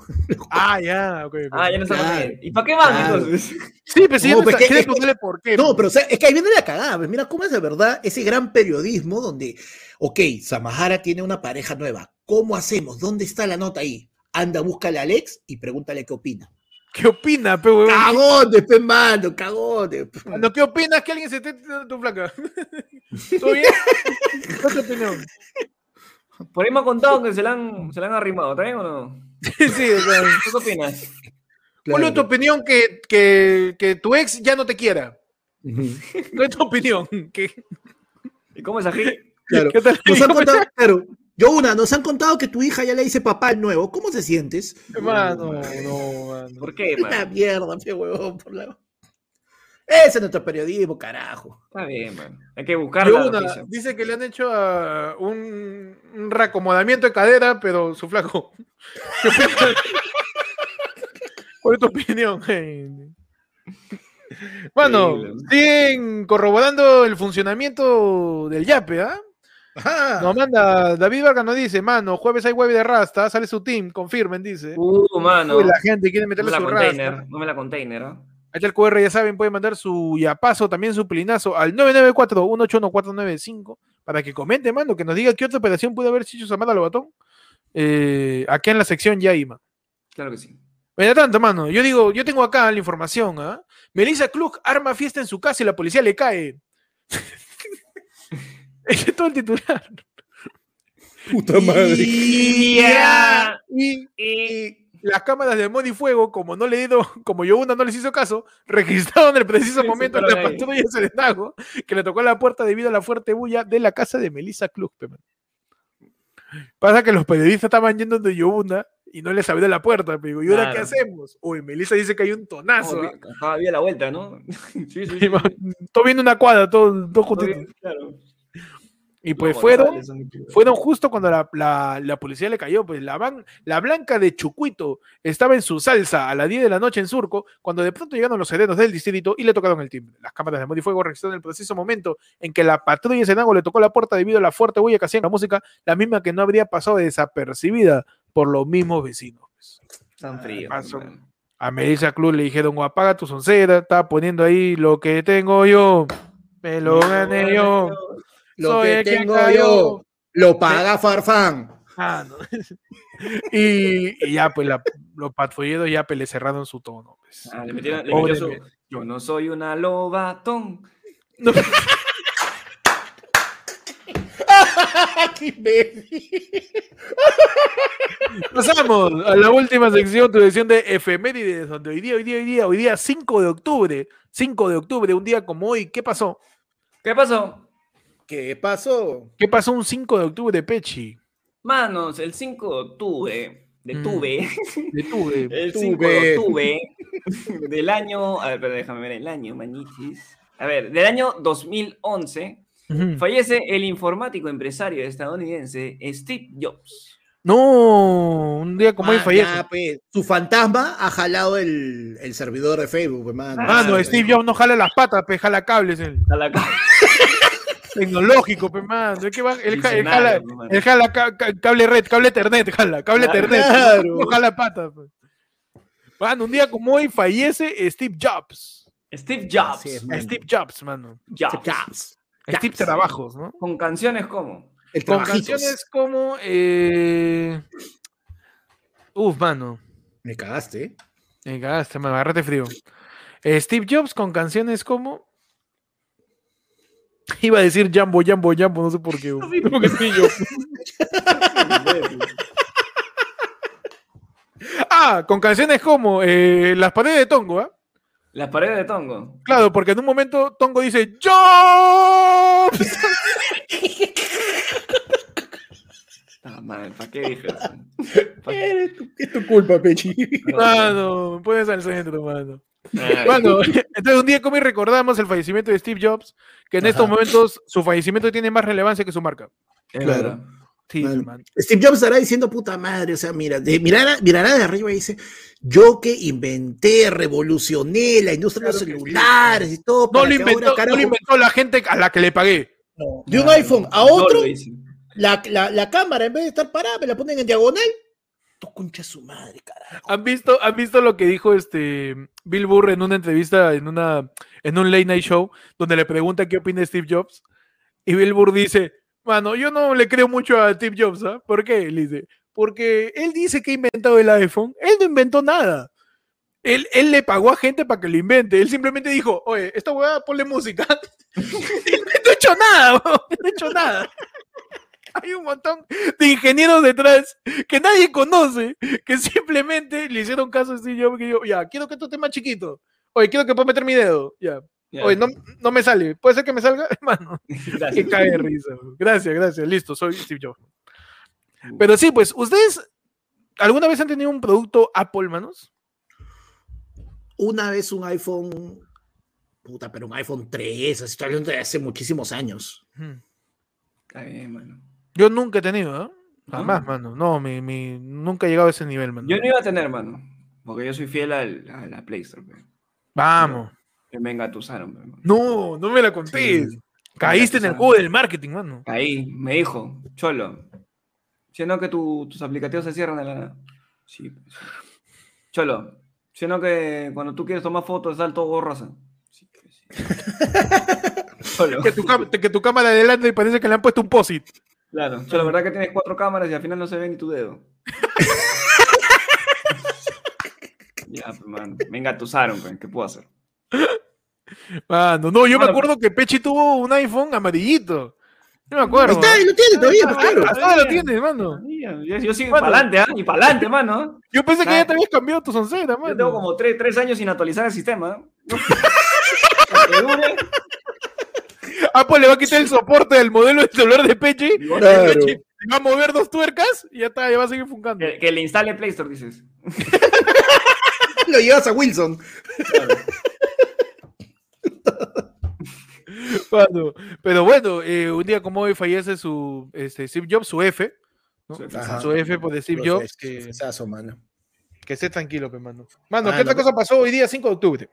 Ah, ya, ok. Ah, ya no está con él. ¿Y para qué van entonces? Sí, pero si No, ya no pues que- por qué. No, pero es que ahí viene la cagada. pues, Mira cómo es de verdad ese gran periodismo donde, ok, Samahara tiene una pareja nueva. ¿Cómo hacemos? ¿Dónde está la nota ahí? Anda, búscale a Alex y pregúntale qué opina. ¿Qué opina, pe, huevón? Cagones, pe mano, cagones. pe. ¿No, ¿Qué opinas que alguien se esté tirando tu flaca? ¿Todo bien? ¿Cuál es tu opinión? Por ahí me ha contado que se la han, se la han arrimado, ¿está bien o no? Sí, o sea, ¿Tú qué opinas? ¿Cuál es tu opinión que, que, que tu ex ya no te quiera? ¿Cuál es tu opinión? ¿Qué, ¿Y cómo es aquí? Claro. qué tal? Nos han contado, claro, yo una, nos han contado que tu hija ya le dice papá al nuevo. ¿Cómo te sientes? Mano, no, mano. ¿Por qué, Una man? mierda, pe huevón, por la... Ese es nuestro periodismo, carajo. Está bien, man. Hay que buscar Y la una, noticia. dice que le han hecho un, un reacomodamiento de cadera, pero su flaco. ¿Qué? ¿Cuál es tu opinión? gente? Bueno, siguen corroborando el funcionamiento del Yape, ¿ah? Ajá. Nos manda, David Vargas nos dice, mano, jueves hay web de Rasta, sale su team, confirmen, dice. Uh, mano. Uy, la gente quiere No meterle me la su container. Rasta. No me la container, ¿ah? Ahí está el QR, ya saben, pueden mandar su yapazo, también su plinazo al 994-181-495 para que comente, mano, que nos diga qué otra operación pudo haber hecho Samara Lobatón. Eh, acá en la sección ya Ima. Claro que sí. Mira tanto, mano, yo digo, yo tengo acá la información, ¿ah? Melissa Klug arma fiesta en su casa y la policía le cae. Ese es todo el titular. Puta madre. Y, Ya. y- Y... y las cámaras de Mon y Fuego, como no le he ido, como yo una no les hizo caso, registraron el preciso Sí, momento en la patrulla de Serenago que le tocó a la puerta debido a la fuerte bulla de la casa de Melissa Klug. pe, man. Pasa que los periodistas estaban yendo de Yobuna y no les abrió la puerta. Pero, ¿y ahora qué Claro. hacemos? Uy, Melissa dice que hay un tonazo. Había la vuelta, ¿no? sí, sí, sí. Todo viendo una cuadra, todo, todo Todo juntito. bien, claro. Y pues No, fueron, fueron justo cuando la, la- la policía le cayó. Pues la, ban- la blanca de Chucuito estaba en su salsa a las 10 de la noche en Surco, cuando de pronto llegaron los serenos del distrito y le tocaron el timbre. Las cámaras de Modifuego registraron el preciso momento en que la patrulla de Senago le tocó la puerta debido a la fuerte bulla que hacían la música, la misma que no habría pasado desapercibida por los mismos vecinos. Tan frío. A Melissa Cruz le dijeron, "O apaga tu soncera, está poniendo ahí lo que tengo yo, me lo gané yo. Lo Soy que tengo yo, lo paga Farfán. Ah, no. y, y ya, pues la- los patrulleros ya pues, le cerraron su tono. pues. Ah, le metieron, le Pobre metió su, me- Yo no soy una lobatón. Pasamos a la última sección, tu sección de efemérides, donde hoy día, hoy día, hoy día, hoy día 5 de octubre, 5 de octubre, un día como hoy, ¿qué pasó? ¿Qué pasó? ¿Qué pasó? ¿Qué pasó un 5 de octubre, Pechi? Manos, el 5 de octubre, de Mm. tuve, De octubre. el Tuve. 5 de octubre del año, a ver, pero déjame ver el año, manitis. A ver, del año 2011, Ujú. fallece el informático empresario estadounidense Steve Jobs. No, un día como hoy Ah, fallece. ya, pues, su fantasma ha jalado el, el servidor de Facebook, hermano. Ah, Ah, no, Steve Jobs no jala las patas, pe, jala cables. El A la ca- tecnológico, pe, mano. Es que va, ja- él jala, él jala ca- ca- cable red, cable ethernet, jala, cable ethernet. Claro. No jala patas. pe. Mano, un día como hoy fallece Steve Jobs. Steve Jobs. Steve Jobs, mano. Jobs. Jobs. Steve Trabajos, ¿no? Con canciones como El Con trabajitos. canciones como. Eh... Uf, mano. Me cagaste, ¿eh? Me cagaste, me agarraste frío. Eh, Steve Jobs con canciones como. Iba a decir Jambo, Jambo, Jambo, no sé por qué. Como que Steve Jobs. Ah, con canciones como eh, Las paredes de Tongo, ¿ah? Las paredes de Tongo. Claro, porque en un momento Tongo dice ¡Jobs! Ah, madre, ¿para qué dije eso? Es tu, es tu culpa, Pechi. Mano, pones al centro, mano. Ay, Mano, entonces un día como y recordamos el fallecimiento de Steve Jobs, que en Ajá. estos momentos su fallecimiento tiene más relevancia que su marca. es claro. Sí, man. Steve Jobs estará diciendo puta madre, o sea, mira, de, mirará, mirará de arriba y dice, yo que inventé, revolucioné la industria de los sí. celulares y todo. No lo, inventó, ahora, no lo inventó la gente a la que le pagué. no, de un No, iPhone a otro, la, la, la cámara en vez de estar parada, me la ponen en diagonal. Concha su madre, carajo. ¿Han visto, ¿Han visto lo que dijo este Bill Burr en una entrevista, en, una, en un late night show, donde le pregunta qué opina Steve Jobs? Y Bill Burr dice, mano, yo no le creo mucho a Steve Jobs, ¿ah? ¿Por qué? Dice, porque él dice que ha inventado el iPhone, él no inventó nada. Él, él le pagó a gente para que lo invente. Él simplemente dijo, oye, esta hueá ponle música. Y no he hecho nada, weón, no he hecho nada. Hay un montón de ingenieros detrás que nadie conoce, que simplemente le hicieron caso a Steve Jobs, que yo, ya, quiero que esto esté más chiquito. Oye, quiero que pueda meter mi dedo. Ya. Ya. Oye, no, no me sale. ¿Puede ser que me salga? Hermano, Gracias. que cae de risa. Gracias, gracias. Listo, soy Steve Jobs. Pero sí, pues, ¿ustedes alguna vez han tenido un producto Apple, manos? Una vez un iPhone, puta, pero un iPhone 3, así estoy hablando de hace muchísimos años. Está bien, mano. Yo nunca he tenido, ¿eh? Jamás, No. mano. No, mi, mi- nunca he llegado a ese nivel, mano. Yo no iba a tener, mano. Porque yo soy fiel al, a la Play Store. pe. Vamos. Que me engatusaron. pe, mano. No, no me la contés. Sí. Caíste en el juego del marketing, mano. Ahí me dijo, Cholo, si no que tu- tus aplicativos se cierran de la. Sí, pues, sí. Cholo, si no que cuando tú quieres tomar fotos sale todo borrosa. Sí, pues, sí. Cholo, Que tu, que tu cámara de delante parece que le han puesto un posit. Claro, Cholo, verdad que tienes cuatro cámaras y al final no se ve ni tu dedo. ya, pues, man, me engatusaron, pues, ¿qué puedo hacer? Mano, no, yo me acuerdo que Pechi tuvo un iPhone amarillito. Yo me acuerdo. Ahí está, y lo tiene todavía, pues, claro. Hasta ahora lo tienes, mano. Yo, yo sigo para adelante, ¿ah? Y para adelante, mano. Yo pensé que ya te habías cambiado tu soncera, Yo mano. tengo como tres, tres años sin actualizar el sistema. Dure. Apple le va a quitar el soporte del modelo de celular de Pechi. Claro. Va a mover dos tuercas y ya está, ya va a seguir fungando. Que, que le instale Play Store, dices. Lo llevas a Wilson. Pero bueno, eh, un día como hoy fallece su este, Steve Jobs, su F. ¿no? Su F. Ajá. Su F por Steve Jobs. sé, Que, mano. que esté tranquilo, pe, mano. Mano, ¿qué Mano, otra cosa pasó hoy día, 5 de octubre?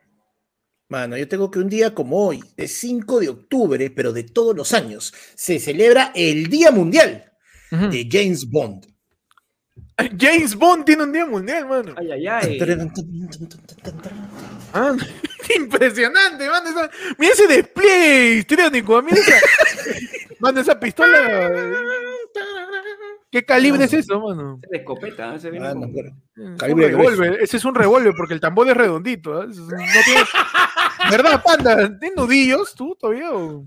Mano, yo tengo que un día como hoy, de 5 de octubre, pero de todos los años, se celebra el Día Mundial de James Bond. James Bond tiene un día mundial, mano. Ay, ay, ay. Ah, impresionante, mano. esa- mira ese despliegue histriónico. Mira esa, mano, esa pistola. ¿Qué calibre es eso, mano? Ese de escopeta, ese viene Mano, con- pero- Es un Calibre revólver, Ese es un revólver porque el tambor es redondito. ¿ah? Es- No tiene... ¿Verdad, panda? ¿Tienes nudillos tú todavía? o?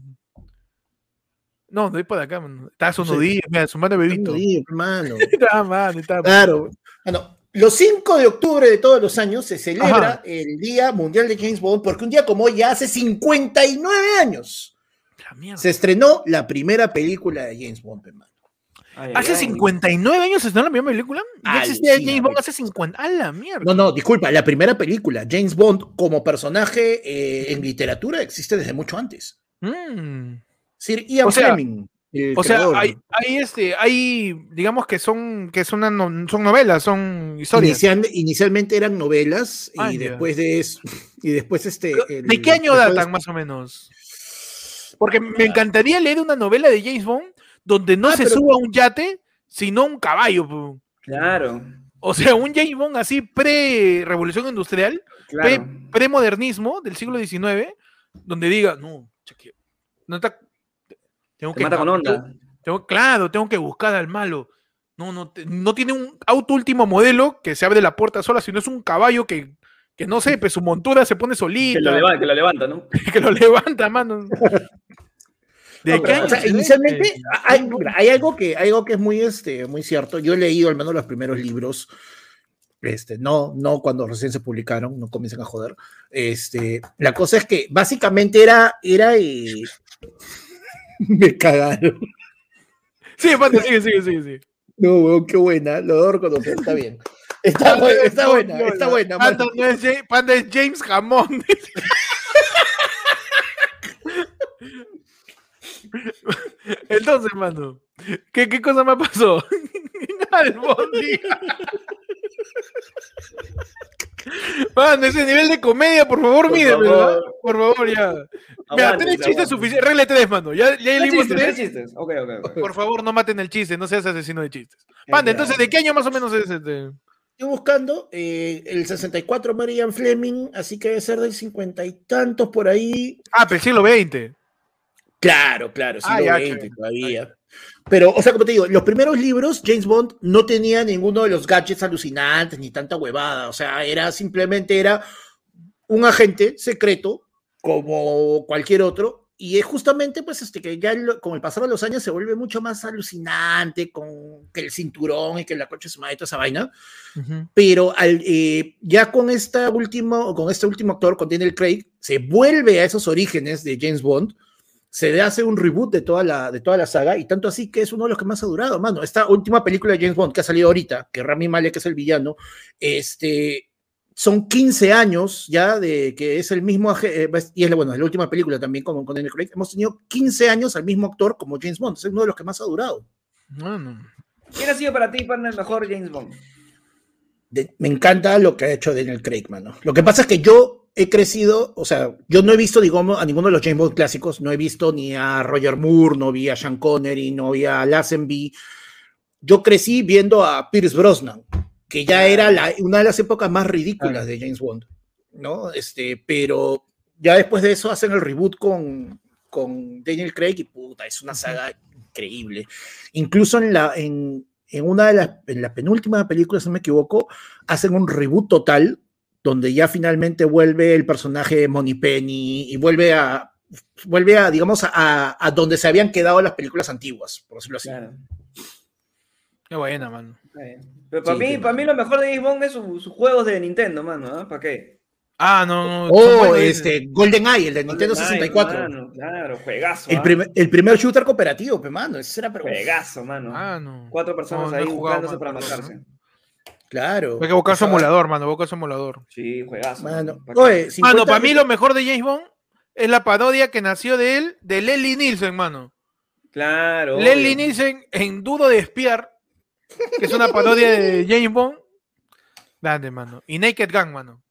No, no hay para acá, mano. Está su Sí. nudillo, mira, su mano bebito. Sí, hermano. Está, mano, está. Claro. Bueno, los 5 de octubre de todos los años se celebra Ajá. el Día Mundial de James Bond, porque un día como hoy, ya hace 59 años, se estrenó la primera película de James Bond, hermano. Ay, ay, ¿Hace ay. 59 años se estrenó la primera película? ¿Ya existía James Bond hace 50? ¡A la mierda! No, no, disculpa, la primera película, James Bond, como personaje eh, en literatura, existe desde mucho antes. Mm. Sir Ian O sea- Fleming. el O sea, hay, hay, este, hay, digamos que son, que son, una no- son novelas, son historias. Inicial- inicialmente eran novelas Ah, y después de eso, y después este. el- ¿De qué año datan más o menos? Porque me encantaría leer una novela de James Bond donde no Ah, se pero- suba un yate, sino un caballo. po. Claro, O sea, un James Bond así pre-revolución industrial, claro. pre-modernismo del siglo XIX, donde diga, no, cheque, no está- tengo Te que mata con onda. Tengo, claro, tengo que buscar al malo. No, no, no tiene un auto último modelo que se abre la puerta sola, sino es un caballo que, que no sé, pues su montura se pone solita. Que lo levanta, que lo levanta, ¿no? que lo levanta, mano. ¿De No, qué pero, o sea, inicialmente este? hay, algo que hay algo que es muy este muy cierto. Yo he leído al menos los primeros libros. Este, no, no cuando recién se publicaron, no comiencen a joder. Este, la cosa es que básicamente era, era eh, me cagaron. Sí, panda, sigue, sigue, sigue, sigue. No, weón, qué buena, lo debo reconocer, está bien. Está, buena, está buena, está buena. Panda es James Jamón. Entonces, mano, ¿qué, qué cosa me pasó? Albóndiga. Mano, ese nivel de comedia, por favor, mídeme. ¿verdad? Por favor, ya. Mira, tres chistes suficientes. Regla tres, mano. Ya, ya leímos chistes, tres. chistes. Por favor, no maten el chiste, no seas asesino de chistes. Ya. entonces, ¿de qué año más o menos es este? Estoy buscando eh, el 64 Marian Fleming, así que debe ser del 50 y tantos por ahí. Ah, pero el siglo XX. Claro, claro, Ah, siglo ya, XX todavía. Pero, o sea, como te digo, los primeros libros, James Bond no tenía ninguno de los gadgets alucinantes ni tanta huevada. O sea, era simplemente era un agente secreto como cualquier otro. Y es justamente, pues, este, que ya lo- con el pasar de los años se vuelve mucho más alucinante con que el cinturón y que la coche se y toda esa vaina. Pero al, eh, ya con, esta último, con este último actor, con Daniel Craig, se vuelve a esos orígenes de James Bond, se le hace un reboot de toda, la, de toda la saga, y tanto así que es uno de los que más ha durado, mano. Esta última película de James Bond que ha salido ahorita, que Rami Malek es el villano, este, son 15 años ya de que es el mismo, eh, y es la, bueno, es la última película también con, con Daniel Craig, hemos tenido 15 años al mismo actor como James Bond, es uno de los que más ha durado. Mano. ¿Quién ha sido para ti, partner, el mejor James Bond? de- me encanta lo que ha hecho Daniel Craig, mano. Lo que pasa es que yo he crecido, o sea, yo no he visto, digamos, a ninguno de los James Bond clásicos, no he visto ni a Roger Moore, no vi a Sean Connery, no vi a Lazenby. Yo crecí viendo a Pierce Brosnan, que ya era la- una de las épocas más ridículas de James Bond, ¿no? Este, pero ya después de eso hacen el reboot con, con Daniel Craig y puta, es una saga increíble. Incluso en la, en, en una de las, en la penúltima película, si no me equivoco, hacen un reboot total, donde ya finalmente vuelve el personaje de Money Penny y vuelve a, vuelve a, digamos, a, a donde se habían quedado las películas antiguas, por decirlo así. Claro. Qué buena, mano. Pero para Sí, mí, para mí lo mejor de James Bond es su- sus juegos de Nintendo, mano. ¿ah? ¿Para qué? Ah, no, no. Oh, este, Golden Eye, el de Nintendo Ay, 64. mano, claro, juegazo. El ¿ah? primer, el primer shooter cooperativo, pe mano, ese era pero Juegazo, mano. Ah, no. Cuatro personas No, no he ahí jugado buscándose para matarse. Claro. Hay que buscar su emulador, mano. Busca su emulador. Sí, juegazo. Mano, ¿Para qué? oye, 50 Mano, para mí lo mejor de James Bond es la parodia que nació de él, de Leslie Nielsen, mano. Claro. Obvio. Nielsen en Duro de Espiar, que es una parodia de James Bond. Grande, mano. Y Naked Gun, mano.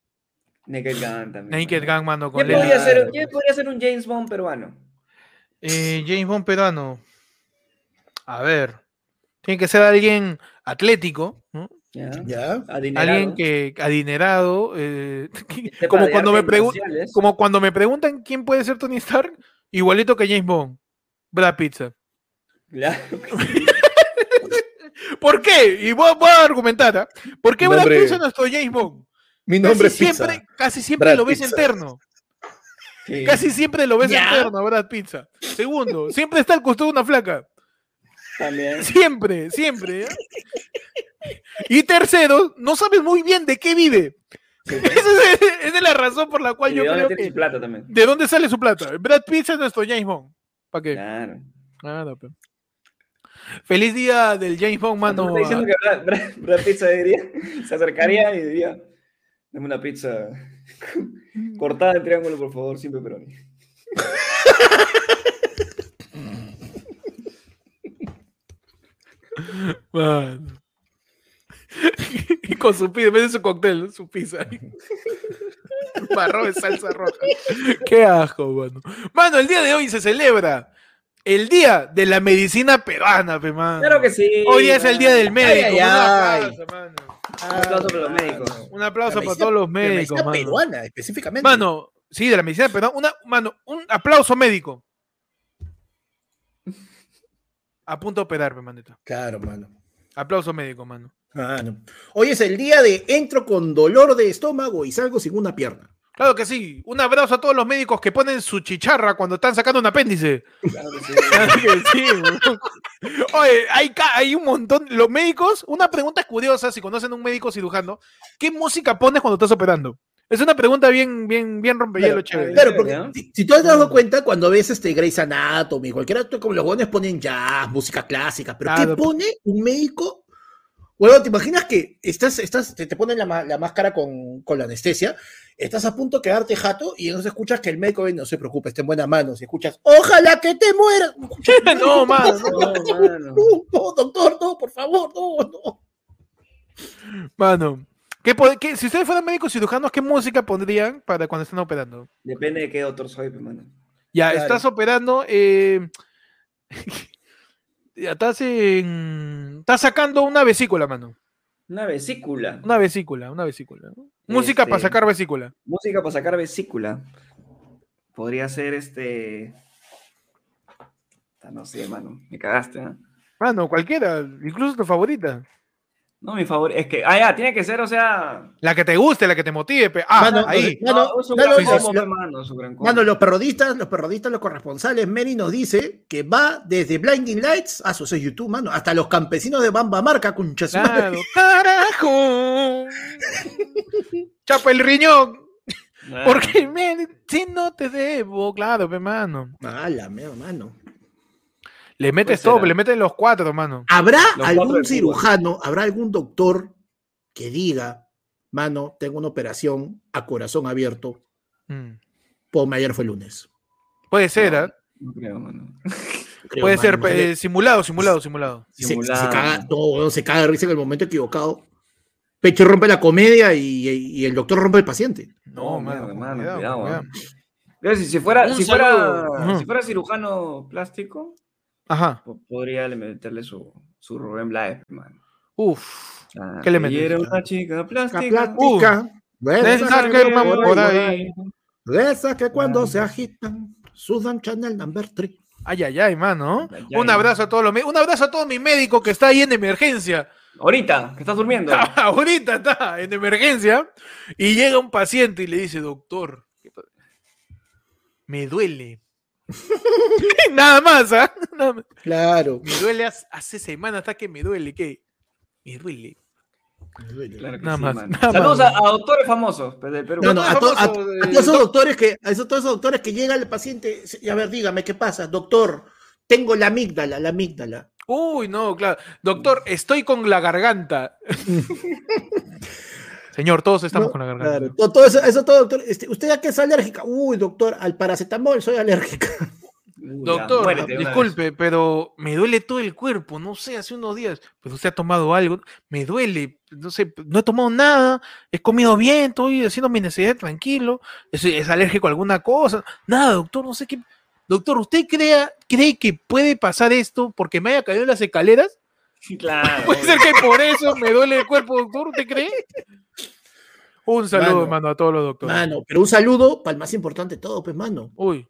Naked Gun también. Naked mano. Gun, mano, con ¿Quién podría, ser, quién podría ser un James Bond peruano? Eh, James Bond peruano. A ver. Tiene que ser alguien atlético, ¿no? ¿Ya? Alguien que adinerado. eh, Que sepa como cuando me. Como cuando me preguntan quién puede ser Tony Stark, igualito que James Bond. Brad Pizza. Claro. ¿Por qué? Y voy, a- voy a argumentar, ¿ah? ¿Por qué Brad nombre- Pitt es nuestro James Bond? Mi Casi nombre es siempre, Pizza. casi siempre Brad lo ves Pizza. interno. Sí. Casi siempre lo ves Ya. interno, a Brad Pizza. Segundo, siempre está al costado de una flaca. También. Siempre, siempre. ¿eh? Y tercero, no sabes muy bien de qué vive. Sí. Esa es, esa es la razón por la cual Y yo de dónde creo que... su plata también. ¿De dónde sale su plata? Brad Pitt es nuestro James Bond. ¿Para qué? Claro. Feliz día del James Bond, ¿Tú mano. diciendo que Brad, Brad- Brad Pizza diría, se acercaría y diría, dame una pizza cortada en triángulo, por favor, sin pepperoni. Mano. y con su pizza, en vez de su cóctel, su pizza. Barro de salsa roja. Qué asco, mano. Mano, el día de hoy se celebra el Día de la Medicina Peruana, pe, mano. Claro que sí. Hoy es el Día del médico. ay, un ay. aplauso, mano. Un aplauso para los médicos. Un aplauso La para todos los la médicos, medicina mano. peruana, específicamente. Mano, sí, de la medicina peruana. Una, mano, un aplauso médico. A punto de operar, pe, manito. Claro, mano. Aplauso médico, mano. Ah, no. Hoy es el día de entro con dolor de estómago y salgo sin una pierna. Claro que sí. Un abrazo a todos los médicos que ponen su chicharra cuando están sacando un apéndice. Claro que sí. Claro que sí. Oye, hay un montón. Los médicos, una pregunta curiosa, si conocen a un médico cirujano, ¿qué música pones cuando estás operando? Es una pregunta bien, bien, bien rompehielo, Claro, chévere. Claro, porque si, si tú has dado cuenta, cuando ves este Grey's Anatomy, cualquiera, tú- como los buenos ponen jazz, música clásica, pero Claro. ¿qué pone un médico? Bueno, ¿te imaginas que estás, estás, te, te ponen la, la máscara con, con la anestesia, estás a punto de quedarte jato y entonces escuchas que el médico no se preocupe, está en buenas manos, y escuchas, ojalá que te mueras. no, mano, no, No, mano. No, no, doctor, no, por favor, no, no. mano. ¿Qué qué- si ustedes fueran médicos cirujanos, ¿qué música pondrían para cuando están operando? Depende de qué doctor soy, pe, mano. Ya, Claro. estás operando. eh, ya estás en. Estás sacando una vesícula, mano. Una vesícula. Una vesícula, una vesícula. Música para Este- sacar vesícula. Música para sacar vesícula. Podría ser este. No sé, mano. Me cagaste, ¿no? Mano, cualquiera, incluso tu favorita. No, mi favorito. Es que. Ah, ya, tiene que ser, o sea. La que te guste, la que te motive. pe- Ah, Mano, ahí. No, no, gran combo, pe, mano, gran. Mano, los periodistas, los periodistas, los corresponsales, Mary nos dice que va desde Blinding Lights, ah, eso es YouTube, mano, hasta los campesinos de Bamba Marca, con Claro, carajo. Chapa el riñón. Porque me, si no te debo, claro, pe, mano. La mía, mano. Le metes Pues todo, será. le metes los cuatro, mano. ¿Habrá Los algún cirujano, habrá algún doctor que diga, mano, tengo una operación a corazón abierto, Mm. por ayer fue lunes? Puede ser. ¿ah? No creo, mano. Creo, Puede mano, ser imagínate, eh, simulado, simulado, simulado. se, se simulado. caga, no, se caga de risa en el momento equivocado. Pecho rompe la comedia y, y el doctor rompe el paciente. No, No, mano, mano, cuidado, cuidado, si, si fuera, si fuera, si fuera cirujano plástico, Ajá. po- podría le- meterle su, su Rubén Blades, mano. Uf. Ah, ¿Qué le? Era una chica plástica. Plástica, de esas que- que hermano, por ahí. de esas que cuando Ah. se agitan, sudan Chanel number 3. Ay, ay, ay, mano. Ay, Un ay. abrazo a todos los Un abrazo a todo mi médico que está ahí en emergencia. Ahorita, que estás durmiendo. Ahorita está en emergencia. Y llega un paciente y le dice, doctor, ¿qué pa- me duele. Nada más, ¿ah? Más. Claro. Me duele hace, semanas hasta que me duele. ¿Qué? Me duele. Claro Nada sí, más, nada Saludos más. a, a doctores famosos del Perú. No, no, a, to- a- famoso, a eh, todos esos doc- doctores que, a esos, todos esos doctores que llega el paciente, y a ver, dígame, ¿qué pasa? Doctor, tengo la amígdala, la amígdala. Uy, no, claro. Doctor, estoy con la garganta. Señor, todos estamos No, con la garganta. Claro, todo, todo eso, eso todo, doctor. Este, ¿Usted a qué es alérgica? Uy, doctor, al paracetamol soy alérgica. Uy, ya, Doctor, muérete disculpe, pero me duele todo el cuerpo, no sé, hace unos días, pues usted ha tomado algo, me duele, no sé, no he tomado nada, he comido bien, estoy haciendo mi necesidad tranquilo, es, es alérgico a alguna cosa, nada, doctor, no sé qué. Doctor, ¿usted crea, cree que puede pasar esto porque me haya caído en las escaleras? Claro. Puede ser que por eso me duele el cuerpo, doctor, ¿usted cree? Un saludo, Mano, a todos los doctores. Mano, pero un saludo para el más importante de todo, pues, mano. Uy,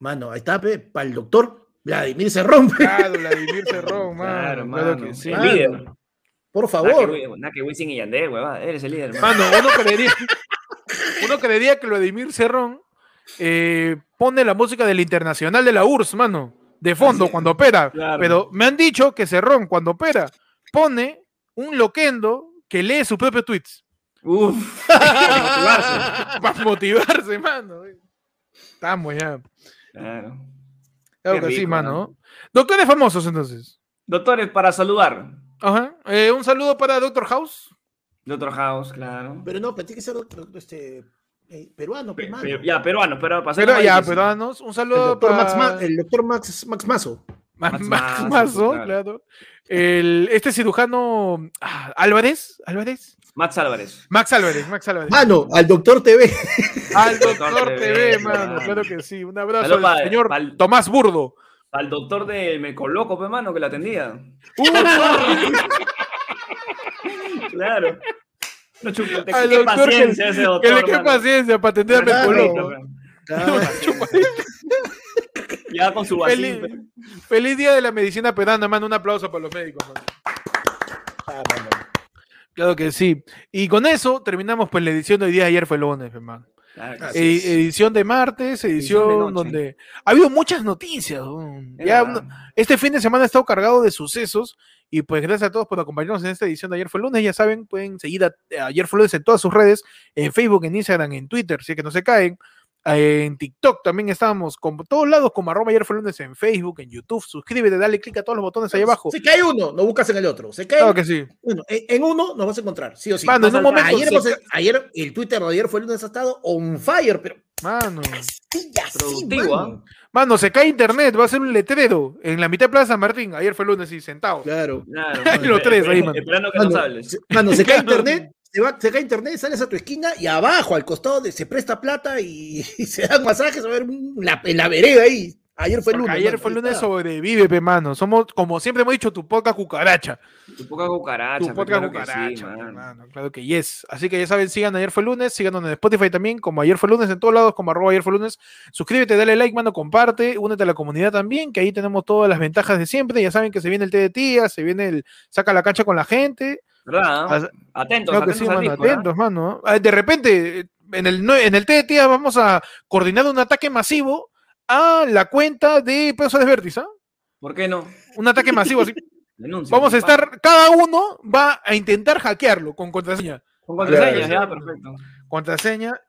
Mano, ahí está, pe, para el doctor Vladimir Cerrón, claro, Vladimir Cerrón, mano, Claro, claro mano. que sí. El Mano, líder. Por favor. Nada que Wisin y Yandel, huevada. Eres el líder, mano. Mano, uno creería, uno creería que Vladimir Cerrón eh, pone la música del Internacional de la URSS, mano, de fondo Así- cuando opera. claro. Pero me han dicho que Cerrón, cuando opera, pone un loquendo que lee sus propios tweets. Uf. motivarse. Para motivarse, mano. Estamos ya. Claro. Claro que sí, mano. ¿no? Doctores famosos, entonces. Doctores, para saludar. Ajá. Eh, un saludo para Doctor House. Doctor House, claro. Pero no, pero tiene que ser doctor, este, eh, peruano, Pe- pe- ya, peruano, pero para Pero ya, peruanos. Un el saludo doctor, para Max, Ma- el doctor Max, Max Mazo. Ma- Max Max Mazo, Mazo, claro. claro. El, este cirujano ah, Álvarez, Álvarez, Max Álvarez. Max Álvarez, Max Álvarez. Mano, al doctor TV. Al Doctor TV, mano, claro que sí. Un abrazo al señor pa'l- Tomás Burdo. Al doctor de Me Coloco, pe, mano, que la atendía. Uh, Claro. No, chupa, te- Al qué doctor que- paciencia ese que doctor, le quede mano. paciencia para coloco. Claro. Chupa. Ya con su Feliz, feliz día de la medicina pedana, mano. Un aplauso para los médicos, mano. Ah, mano. Claro que sí. Y con eso terminamos pues la edición de hoy día. Ayer fue lunes, hermano. Claro. Edi- edición de martes, edición, Edición de noche. donde ha habido muchas noticias. Ya uno- este fin de semana ha estado cargado de sucesos y pues gracias a todos por acompañarnos en esta edición de Ayer fue lunes. Ya saben, pueden seguir a, a Ayer fue lunes en todas sus redes, en Facebook, en Instagram, en Twitter, si es que no se caen. Eh, En TikTok también estamos, con todos lados como arroba ayer fue lunes en Facebook, en YouTube. Suscríbete, dale click a todos los botones ahí abajo. Se cae uno, no buscas en el otro. Se cae Claro que sí. uno. En, en uno nos vas a encontrar, sí o sí. Mano, en un momento. ayer, se el Twitter de ayer fue lunes ha estado on fire, pero Mano. sí, ya sí, Productivo, mano. Mano, se cae internet, va a ser un letrero en la mitad de Plaza Martín. Ayer fue lunes y sentado. Claro. Claro. Los tres ahí, mano. Que Mano, mano, se cae internet, se, va, se cae internet, sales a tu esquina y abajo, al costado, de, se presta plata y, y se dan masajes a ver la, en la vereda ahí. Ayer fue el lunes. ayer fue el lunes sobrevive, pe mano. Somos, como siempre hemos dicho, tu poca cucaracha. Tu poca cucaracha. Tu podcast claro que cucaracha, sí, mano. mano, Claro que yes. Así que ya saben, sigan ayer fue lunes, síganos en Spotify también, como ayer fue lunes, en todos lados, como arroba ayer fue lunes. Suscríbete, dale like, mano, comparte, únete a la comunidad también, que ahí tenemos todas las ventajas de siempre. Ya saben que se viene el té de tía, se viene el saca la cancha con la gente. ¿Verdad? As- Atentos, atentos sí, al mano, Discord, ¿ah? atentos, mano. Ah, De repente, en el, no- en el tía vamos a coordinar un ataque masivo a la cuenta de Pesos de Vértice, ¿ah? ¿Por qué no? Un ataque masivo así. Denuncia. Vamos a estar, cada uno va a intentar hackearlo con contraseña. Con contraseñas, Claro. ya, perfecto. Contraseña.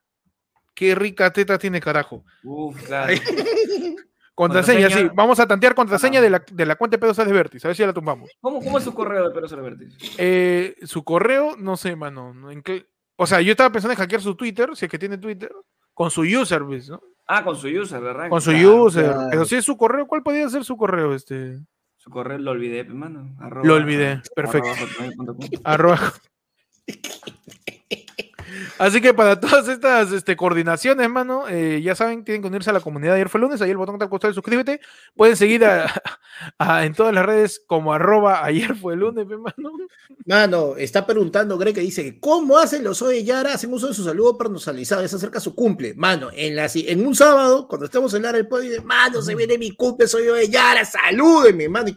Qué rica teta tiene, carajo. Uf, claro. Contraseña, Contraseña. sí. Vamos a tantear contraseña de la, de la cuenta de Pedos de Vértice. A ver si ya la tumbamos. ¿Cómo, ¿Cómo es su correo de Pedro Cervertis? Eh, su correo, no sé, mano. no, ¿en qué? O sea, yo estaba pensando en hackear su Twitter, si es que tiene Twitter, con su user, ¿ves, no? Ah, con su user, ¿verdad? Con su Claro, user. claro. Pero si es su correo, ¿cuál podría ser su correo? Este. Su correo lo olvidé, pe, mano. Arroba- Lo olvidé, perfecto. arroba. Arroba. Así que para todas estas este, coordinaciones, mano, eh, ya saben, tienen que unirse a la comunidad de ayer fue lunes, ahí el botón que está al costado de suscríbete. Pueden seguir a- a- en todas las redes como arroba ayer fue lunes, mano. Mano, está preguntando Greg que dice, ¿cómo hacen los Oye Yara? Hacen uso de su saludo personalizado, se acerca su cumple. Mano, en, la, si- en un sábado, cuando estemos en Lara el podio, dice, mano, se viene mi cumple, soy Oye Yara, salúdenme, mano.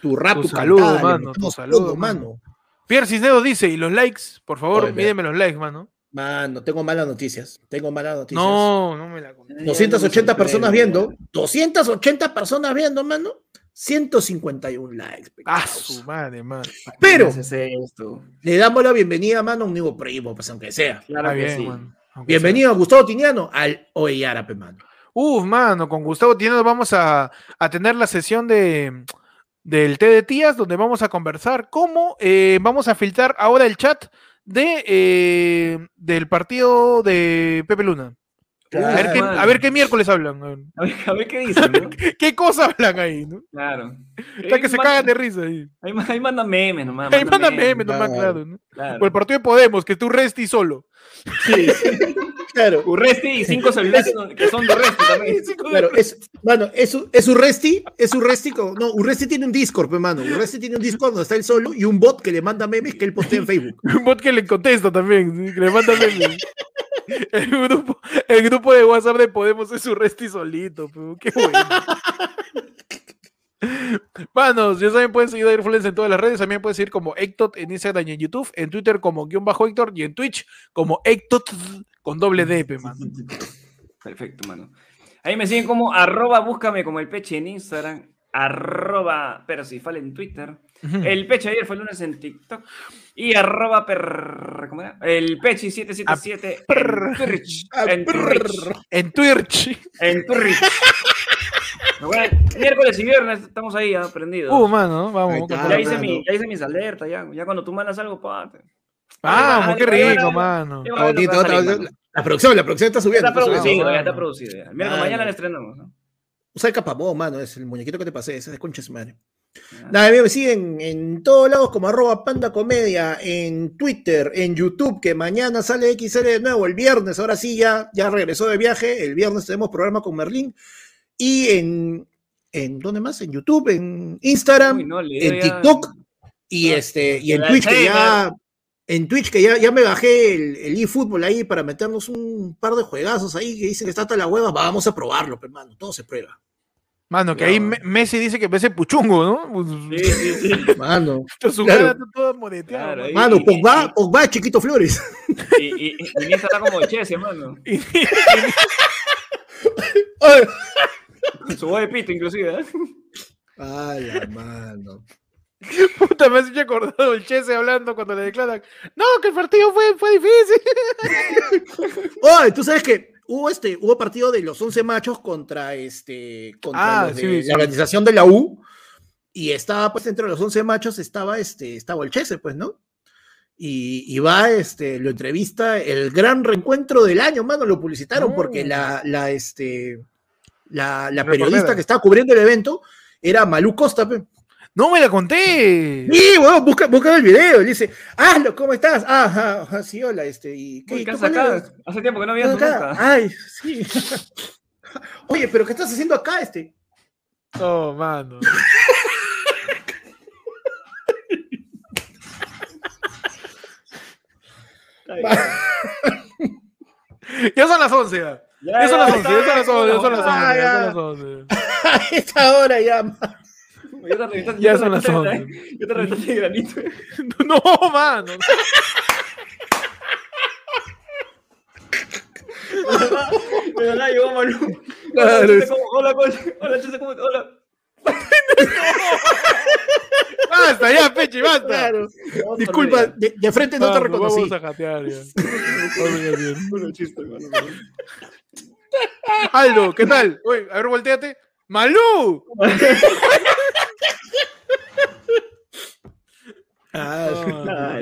Tu rap, Tu tu, saludo, cantada, mano, tu saludo, todo, mano. mano. Pierre Cisneros dice, y los likes, por favor, Oye, mídeme los likes, mano. Mano, tengo malas noticias, tengo malas noticias. No, no me la conté. 280 personas viendo, 280 personas viendo, mano, 151 likes. Ah, su madre, mano. Pero esto? le damos la bienvenida, mano, a un nuevo primo, pues aunque sea. Claro Ah, que bien, sí. sea. Bienvenido a Gustavo Tiniano al pe, mano. Uf, mano, con Gustavo Tino vamos a, a tener la sesión de del té de tías, donde vamos a conversar cómo eh, vamos a filtrar ahora el chat de eh, del partido de Pepe Luna. A ver, qué, mano. a ver qué miércoles hablan. a ver. A ver, a ver qué dicen, ¿no? ¿Qué cosa hablan ahí? ¿no? Claro. Está que se manda- cagan de risa ahí. Ahí, ahí manda memes nomás. Ahí manda memes nomás, claro. claro. ¿no? Claro. O el partido de Podemos, que tú resti solo. Sí, claro. Urresti y cinco celulares que son de Urresti también. Claro, es, mano, es, es un Resti, es un Resti, con- no, un Resti tiene un Discord, pe, mano, un Resti tiene un Discord donde está él solo y un bot que le manda memes que él postea en Facebook. Un bot que le contesta también, que le manda memes. El grupo, el grupo de WhatsApp de Podemos es su resti solito, pero qué bueno. Manos, ya saben, pueden seguir a Airfluence en todas las redes. También pueden seguir como Ectot en Instagram y en YouTube, en Twitter como guion bajo Héctor y en Twitch como Ectot con doble D, pe, mano. Perfecto, mano. Ahí me siguen como arroba búscame como el peche en Instagram, arroba persifal en Twitter, el peche ayer fue el lunes en TikTok y arroba per... ¿cómo era? El peche 777 en Twitch. En Twitch. En Twitch. En Twitch. Bueno, miércoles y viernes estamos ahí aprendidos. Uh, mano, vamos. Ya, hice mi, ya hice mis alertas, ya, ya cuando tú mandas algo, pa, Vamos, qué ahí va, rico, mano. otra la producción, la producción está subiendo. está producido, ya está producido. Mano. mañana la estrenamos. ¿no? Usa el capabón, mano, es el muñequito que te pasé, ese es de concha de su madre. Nada, me siguen en todos lados como arroba panda comedia, en Twitter, en YouTube, que mañana sale XL de nuevo, el viernes, ahora sí ya, ya regresó de viaje, el viernes tenemos programa con Merlín, y en, en ¿dónde más? En YouTube, en Instagram, Uy, no, en ya- TikTok, y Ah, este, y en Twitch, que ya. En Twitch, que ya, ya me bajé el, el eFootball ahí para meternos un par de juegazos ahí que dicen que está hasta la hueva, vamos a probarlo, pero, hermano, todo se prueba. Mano, que ahí mano. Me- Messi dice que parece puchungo, ¿no? Pues, Sí, sí, sí. Mano, Su Claro. está toda moreteada. Claro, mano. mano, Pogba, Pogba, chiquito Flores. Y, y, y Iniesta está como Chess, hermano. Y- su voz de pito, inclusive. ¿eh? Ay, la mano. Puta, me has hecho acordado el Chese hablando cuando le declaran. No, que el partido fue, fue difícil. Oye, tú sabes que hubo este, hubo partido de los 11 machos contra este, contra Ah, los de sí, la organización de la U. Y estaba, pues, entre los 11 machos estaba este, estaba el Chese, pues, ¿no? Y, y va, este, lo entrevista, el gran reencuentro del año, mano, lo publicitaron No. porque la, la, este, la, la periodista que estaba cubriendo el evento era Malú Costa, pe. No me la conté. Sí, weón, busca, busca el video, y le dice, hazlo, ¿cómo estás? Ah, ajá, ajá, sí, hola, este, y Uy, ¿y ¿qué tú haces cuál acá? Hace tiempo que no ¿Qué había nunca. Ay, sí. Oye, pero ¿qué estás haciendo acá, este? No, mano. Ya son las 11. Ya, Ya, ya son las 11. Ya son las 11. Ya son las 11. Ah, Ya ya. son las 11. A esta hora ya. man. Ya son las reventaste- 11. Ya te reventaste el granito. No, mano. De verdad llegó Manu. Claro, Hola, Chuse, es- ¿cómo- Hola, hola, Chuse, ¿cómo- hola. Basta, ya, Peche, basta. Claro. Disculpa, de, de frente no te reconocí. Vamos a jatear ya. Bueno, chiste. Aldo, ¿qué tal? Oye, a ver, volteate. ¡Malú! Ah, Ay,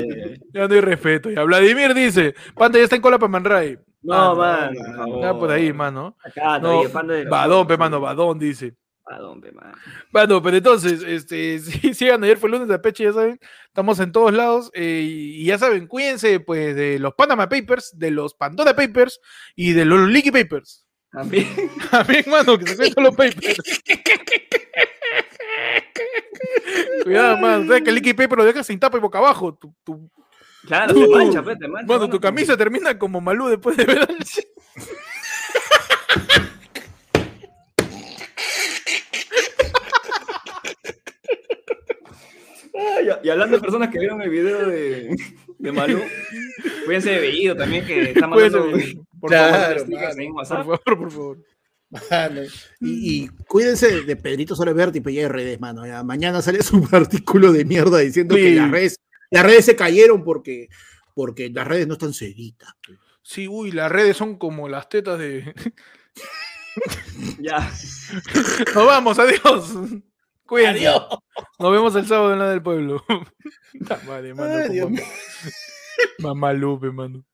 ay, ay. Ya no hay respeto. Ya. Vladimir dice: Panda ya está en cola para Manray. No, Mano, man, por favor. Ya por ahí, mano. Acá, No, de Badón, pe, mano, Badón dice. Badón, pe, man. Bueno, pero entonces, este, sí, sigan, ayer fue lunes de Peche, ya saben, estamos en todos lados, eh, y y ya saben, cuídense, pues, de los Panama Papers, de los Pandora Papers y de los Leaky Papers. También. También, mano, que se todos los papers. Cuidado, mano, sabes que el Leaky Paper lo dejas sin tapa y boca abajo. Tu, tu- Claro, te mancha, pe, te mancha. mano, tu camisa termina como Malú después de ver al... Y- hablando de personas que vieron el video de, de Malú, cuídense de Bellido también, que está mandando por Claro, por favor, por favor. Mano. Y, y cuídense de Pedrito Soleberti y Pella redes, mano. Ya, mañana sale su artículo de mierda diciendo Sí. que las redes, las redes se cayeron porque, porque las redes no están ceditas. pe. Sí, uy, las redes son como las tetas de... Ya. Nos vamos, adiós. Cuídense. Adiós. Nos vemos el sábado en la del pueblo. Madre, mano. Ay, Dios mamá- Mamá Lupe, mano.